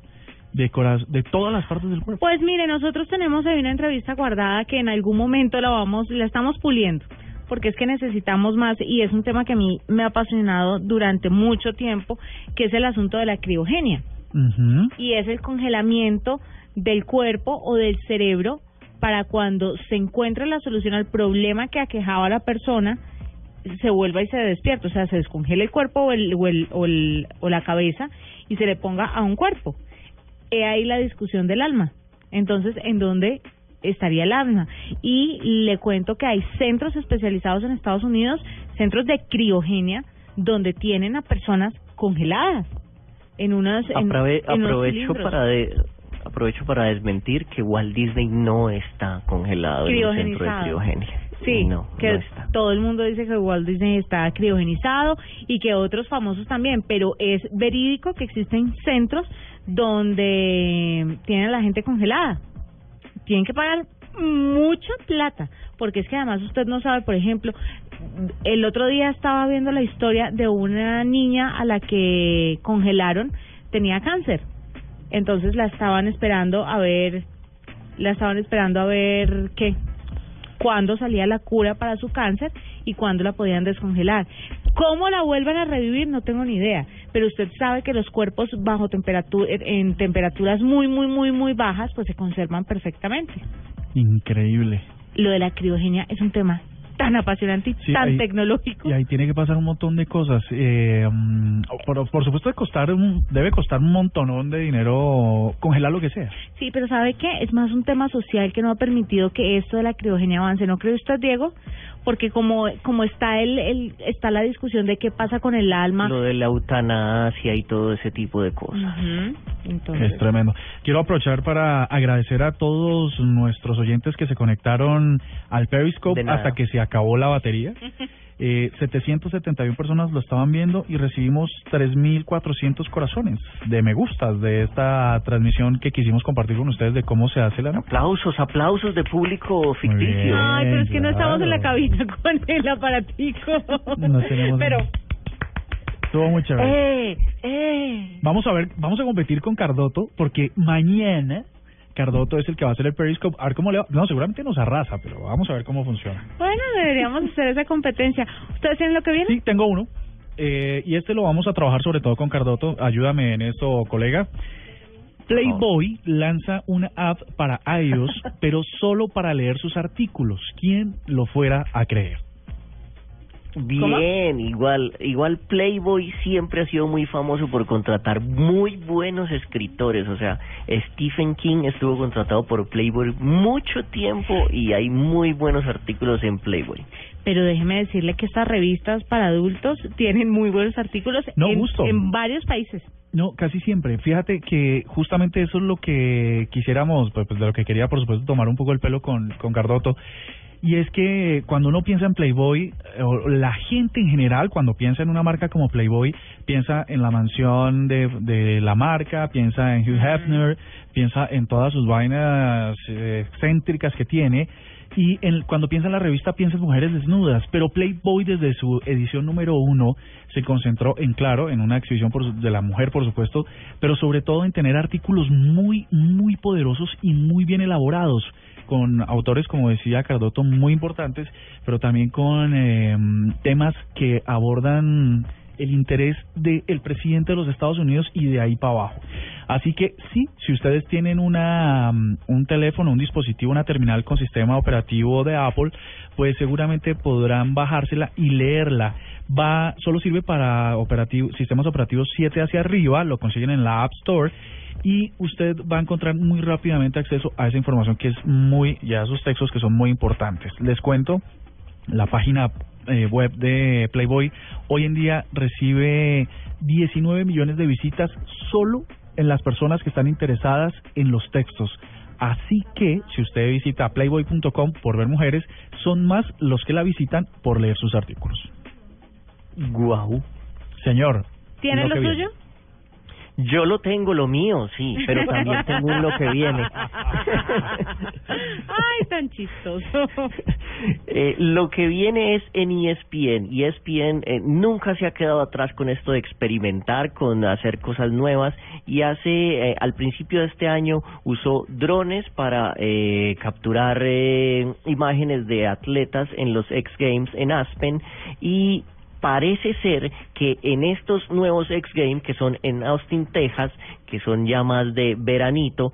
de, de todas las partes del cuerpo. Pues mire, nosotros tenemos ahí una entrevista guardada que en algún momento la vamos, la estamos puliendo, porque es que necesitamos más y es un tema que a mí me ha apasionado durante mucho tiempo, que es el asunto de la criogenia y es el congelamiento del cuerpo o del cerebro para cuando se encuentra la solución al problema que aquejaba a la persona se vuelva y se despierta, o sea, se descongela el cuerpo o, el, o, el, o, el- o la cabeza y se le ponga a un cuerpo. He ahí la discusión del alma. Entonces, ¿en dónde estaría el alma? Y le cuento que hay centros especializados en Estados Unidos, centros de criogenia, donde tienen a personas congeladas en unas en- Aprove- en unos aprovecho para de- aprovecho para desmentir que Walt Disney no está congelado en un centro de criogenia. Sí, no, que no está. todo el mundo dice que Walt Disney está criogenizado y que otros famosos también, pero es verídico que existen centros donde tienen a la gente congelada. Tienen que pagar mucha plata, porque es que además usted no sabe, por ejemplo, el otro día estaba viendo la historia de una niña a la que congelaron, tenía cáncer. Entonces la estaban esperando a ver, la estaban esperando a ver qué, cuándo salía la cura para su cáncer y cuándo la podían descongelar. ¿Cómo la vuelven a revivir? No tengo ni idea. Pero usted sabe que los cuerpos bajo temperatura, en temperaturas muy, muy, muy, muy bajas, pues se conservan perfectamente. Increíble. Lo de la criogenia es un tema tan apasionante y Sí, tan ahí- tecnológico. Y ahí tiene que pasar un montón de cosas. Eh, mm, por, por supuesto, de costar un- debe costar un montonón de dinero congelar lo que sea. Sí, pero ¿sabe qué? Es más un tema social que no ha permitido que esto de la criogenia avance. ¿No cree usted, Diego? Porque como como está el, el está la discusión de qué pasa con el alma. Lo de la eutanasia y todo ese tipo de cosas. Entonces, Es tremendo. Quiero aprovechar para agradecer a todos nuestros oyentes que se conectaron al Periscope hasta que se acabó la batería. Eh, 771 personas lo estaban viendo y recibimos 3.400 corazones de me gustas de esta transmisión que quisimos compartir con ustedes de cómo se hace la. Aplausos, aplausos de público ficticio. Ay, pero es que no estamos en la cabina con el aparatico. No tenemos- Pero, Estuvo muy chévere. eh, eh. Vamos a ver, vamos a competir con Cardoto porque mañana Cardoto es el que va a hacer el Periscope. A ver cómo le va. No, seguramente nos arrasa, pero vamos a ver cómo funciona. Bueno, deberíamos hacer esa competencia. ¿Ustedes tienen lo que viene? Sí, tengo uno. Eh, y este lo vamos a trabajar sobre todo con Cardoto. Ayúdame en esto, colega. Playboy lanza una app para iOS, pero solo para leer sus artículos. ¿Quién lo fuera a creer? Bien, igual, igual Playboy siempre ha sido muy famoso por contratar muy buenos escritores, o sea, Stephen King estuvo contratado por Playboy mucho tiempo y hay muy buenos artículos en Playboy. Pero déjeme decirle que estas revistas para adultos tienen muy buenos artículos No, en, justo. en varios países. No, casi siempre. Fíjate que justamente eso es lo que quisiéramos, pues pues, de lo que quería, por supuesto, tomar un poco el pelo con, con Cardoto. Y es que cuando uno piensa en Playboy, eh, o la gente en general, cuando piensa en una marca como Playboy, piensa en la mansión de, de la marca, piensa en Hugh Hefner, piensa en todas sus vainas eh, excéntricas que tiene. Y en, cuando piensa en la revista, piensa en mujeres desnudas. Pero Playboy, desde su edición número uno, se concentró en, claro, en una exhibición por de la mujer, por supuesto, pero sobre todo en tener artículos muy, muy poderosos y muy bien elaborados con autores, como decía Cardoto, muy importantes, pero también con eh, temas que abordan el interés del presidente de los Estados Unidos y de ahí para abajo. Así que sí, si ustedes tienen una mm, un teléfono, un dispositivo, una terminal con sistema operativo de Apple, pues seguramente podrán bajársela y leerla. Va, solo sirve para operativo, sistemas operativos 7 hacia arriba, lo consiguen en la App Store y usted va a encontrar muy rápidamente acceso a esa información que es muy, ya esos textos que son muy importantes. Les cuento, la página eh, web de Playboy hoy en día recibe 19 millones de visitas solo en las personas que están interesadas en los textos. Así que si usted visita playboy.com por ver mujeres, son más los que la visitan por leer sus artículos. Guau. Señor. ¿Tiene lo que viene. suyo? Yo lo tengo, lo mío, sí, pero también tengo un lo que viene. Ay, tan chistoso. Eh, lo que viene es en ESPN. ESPN eh, nunca se ha quedado atrás con esto de experimentar, con hacer cosas nuevas y hace, eh, al principio de este año, usó drones para eh, capturar eh, imágenes de atletas en los X Games en Aspen y parece ser que en estos nuevos X Games que son en Austin, Texas, que son ya más de veranito,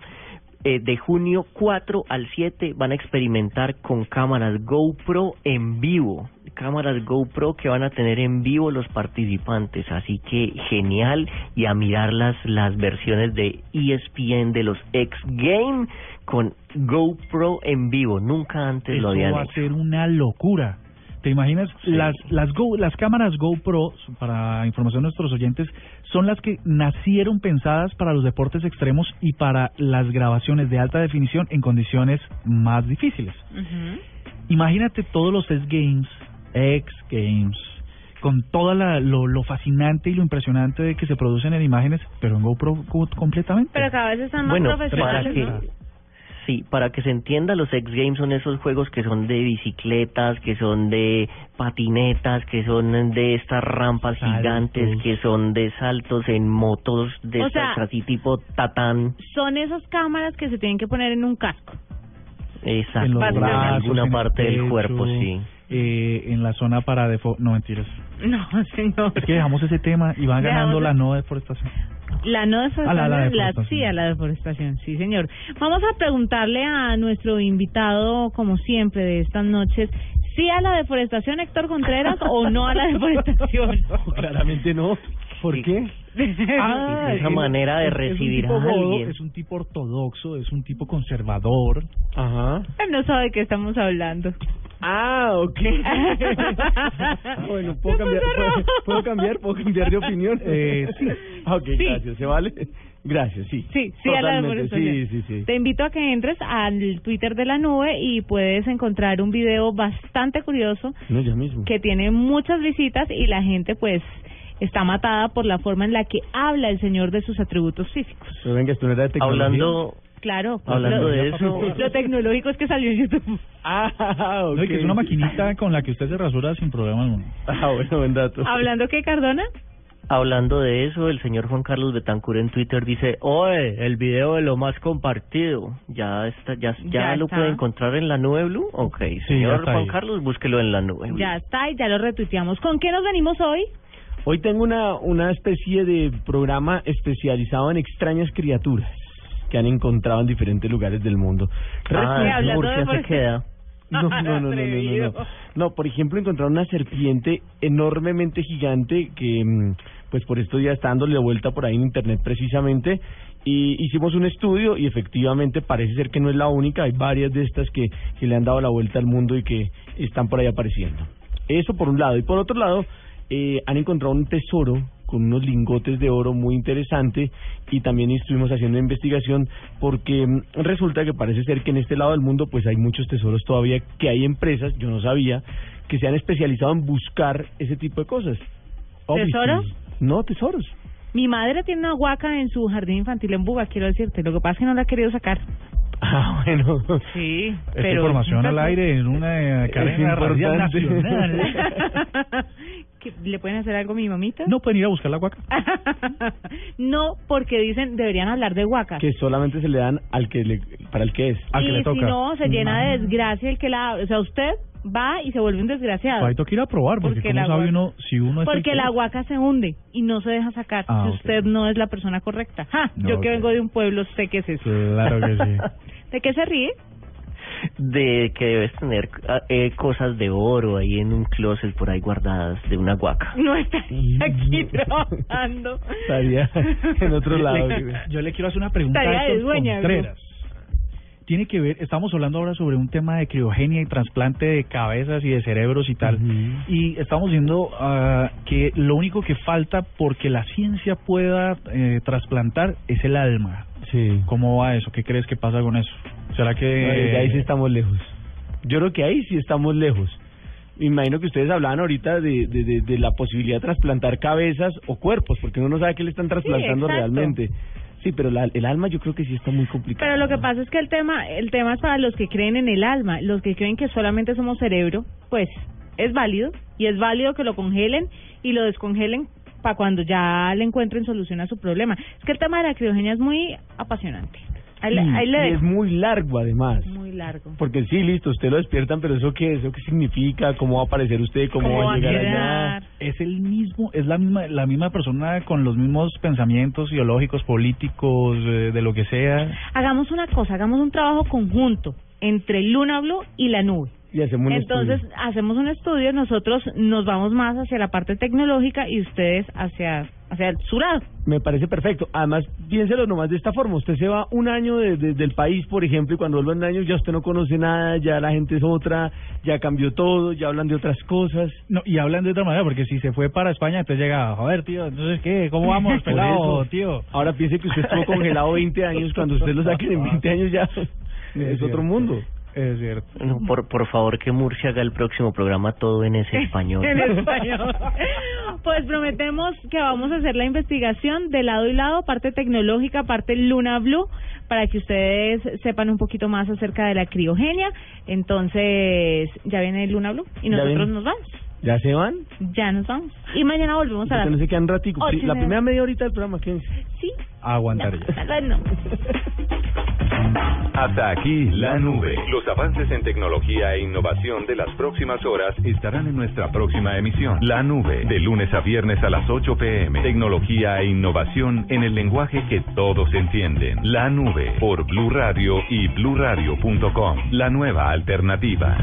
eh, de junio 4 al 7 van a experimentar con cámaras GoPro en vivo, cámaras GoPro que van a tener en vivo los participantes, así que genial y a mirar las las versiones de ESPN de los X Games con GoPro en vivo, nunca antes Eso lo habían va a hecho. ser una locura. ¿Te imaginas? Las las Go, las cámaras GoPro, para información de nuestros oyentes, son las que nacieron pensadas para los deportes extremos y para las grabaciones de alta definición en condiciones más difíciles. Imagínate todos los X Games, X Games, con toda la, lo, lo fascinante y lo impresionante de que se producen en imágenes, pero en GoPro co- completamente. Pero cada vez están más Bueno, profesionales. Sí, para que se entienda, los X Games son esos juegos que son de bicicletas, que son de patinetas, que son de estas rampas gigantes, que son de saltos en motos de O estas sea, así tipo tatán. Son esas cámaras que se tienen que poner en un casco. Exacto, en los en alguna en el parte del cuerpo, sí. Eh, en la zona para defo no mentiras. No, señor. Es que dejamos ese tema y van ganando la no deforestación. La no deforestación, Ah, la- la la- deforestación. sí, a la deforestación, sí, señor. Vamos a preguntarle a nuestro invitado, como siempre, de estas noches, ¿sí a la deforestación, Héctor Contreras, o no a la deforestación? Claramente no. ¿Por qué? Ah, esa él manera de recibir es un a alguien. Es un tipo ortodoxo, es un tipo conservador. Ajá. Él no sabe de qué estamos hablando. Ah, ok. bueno, ¿puedo cambiar, puedo, puedo cambiar, puedo cambiar de opinión. Eh, sí. Ah, Ok, Sí. gracias, ¿se vale? Gracias, sí. Sí, sí a la Totalmente. Sí, sí, sí. Te invito a que entres al Twitter de la nube y puedes encontrar un video bastante curioso No, ya mismo. que tiene muchas visitas y la gente pues está matada por la forma en la que habla el señor de sus atributos físicos. Pero venga, esto no era de tecnología. Hablando, Claro, Hablando lo, de eso- lo tecnológico es que salió en YouTube. Ah, ok. No, y que es una maquinita con la que usted se rasura sin problema alguno. Ah, bueno, buen dato. ¿Hablando qué, Cardona? hablando de eso, el señor Juan Carlos Betancur en Twitter dice, oye, el video de lo más compartido, ya está, ya, ya, Ya lo está. puede encontrar en la nube Blue, ok, ya señor Juan ahí. Carlos, búsquelo en la nube Blue. Ya está y ya lo retuiteamos. ¿Con qué nos venimos hoy? Hoy tengo una, una especie de programa especializado en extrañas criaturas que han encontrado en diferentes lugares del mundo. Ah, Murcia se queda. No, no, no, no, no, no, Atrevido. no. No, por ejemplo, encontraron una serpiente enormemente gigante que, mm, pues por estos días está dándole vuelta por ahí en internet precisamente. Y hicimos un estudio y efectivamente parece ser que no es la única, hay varias de estas que, que le han dado la vuelta al mundo y que están por ahí apareciendo. Eso por un lado. Y por otro lado, eh, han encontrado un tesoro con unos lingotes de oro muy interesante y también estuvimos haciendo investigación porque mm, resulta que parece ser que en este lado del mundo pues hay muchos tesoros todavía que hay empresas, yo no sabía, que se han especializado en buscar ese tipo de cosas. ¿Tesoros? No, tesoros. Mi madre tiene una huaca en su jardín infantil en Buga, quiero decirte. Lo que pasa es que no la ha querido sacar. Ah, bueno. Sí, Esta pero... información al aire en una eh, cadena radial nacional. ¿Que ¿Le pueden hacer algo a mi mamita? No pueden ir a buscar la guaca. no, porque dicen deberían hablar de huacas. Que solamente se le dan al que le, para el que es. Al que y le si toca. no, se llena de desgracia el que la... O sea, usted va y se vuelve un desgraciado. Ahí toca ir a probar, porque, Porque ¿cómo la sabe guaca- uno si uno es el Porque que la es? huaca se hunde y no se deja sacar Ah, si ok. usted no es la persona correcta. ¡Ja! Yo Ok. que vengo de un pueblo sé qué es eso. Claro que sí. ¿De qué se ríe? De que debes tener ah, eh, cosas de oro ahí en un closet por ahí guardadas de una guaca. No está aquí trabajando. Estaría en otro lado. Yo le quiero hacer una pregunta Tarea a de estos dueña, Contreras. Tiene que ver, estamos hablando ahora sobre un tema de criogenia y trasplante de cabezas y de cerebros y tal. Y estamos viendo ah, que lo único que falta porque la ciencia pueda eh, trasplantar es el alma. Sí. ¿Cómo va eso? ¿Qué crees que pasa con eso? ¿Será que No, ahí sí estamos lejos. Yo creo que ahí sí estamos lejos. me imagino que ustedes hablaban ahorita de, de, de, de la posibilidad de trasplantar cabezas o cuerpos, porque uno no sabe qué le están trasplantando exacto. realmente. Sí, pero la- el alma yo creo que sí está muy complicado. Pero lo que pasa es que el tema, el tema es para los que creen en el alma, los que creen que solamente somos cerebro, pues es válido y es válido que lo congelen y lo descongelen para cuando ya le encuentren solución a su problema. Es que el tema de la criogenia es muy apasionante. Ahí, ahí y es muy largo además. muy largo. Porque sí, listo, usted lo despiertan, pero eso qué, eso qué significa, cómo va a aparecer usted, cómo, va a llegar allá. Es el mismo, es la misma, la misma persona con los mismos pensamientos ideológicos, políticos, eh, de lo que sea. Hagamos una cosa, hagamos un trabajo conjunto entre Luna Blue y la nube. Y hacemos un Entonces estudio. hacemos un estudio, nosotros nos vamos más hacia la parte tecnológica y ustedes hacia hacia su lado. Me parece perfecto. Además, piénselo nomás de esta forma. Usted se va un año de- de- del país, por ejemplo, y cuando vuelve un año ya usted no conoce nada, ya la gente es otra, ya cambió todo, ya hablan de otras cosas. No, y hablan de otra manera, porque si se fue para España, entonces llega, a ver, tío, entonces, ¿qué? ¿Cómo vamos, pelado, tío? Ahora piense que usted estuvo congelado 20 años, cuando usted lo saquen en 20 años ya es, otro mundo. Es cierto. No, por, por favor, que Murcia haga el próximo programa todo en ese español. en español. Pues prometemos que vamos a hacer la investigación de lado y lado, parte tecnológica, parte Luna Blue, para que ustedes sepan un poquito más acerca de la criogenia. Entonces, ya viene Luna Blue y nosotros nos vamos. ¿Ya se van? Ya nos vamos. Y mañana volvemos a la... no se quedan ratico. La primera media horita del programa, ¿qué es? Sí. Aguantar ya. Bueno. Hasta aquí la nube. Los avances en tecnología e innovación de las próximas horas estarán en nuestra próxima emisión. La nube, de lunes a viernes a las 8 pm. Tecnología e innovación en el lenguaje que todos entienden. La nube por Blue Radio y bluradio.com. La nueva alternativa.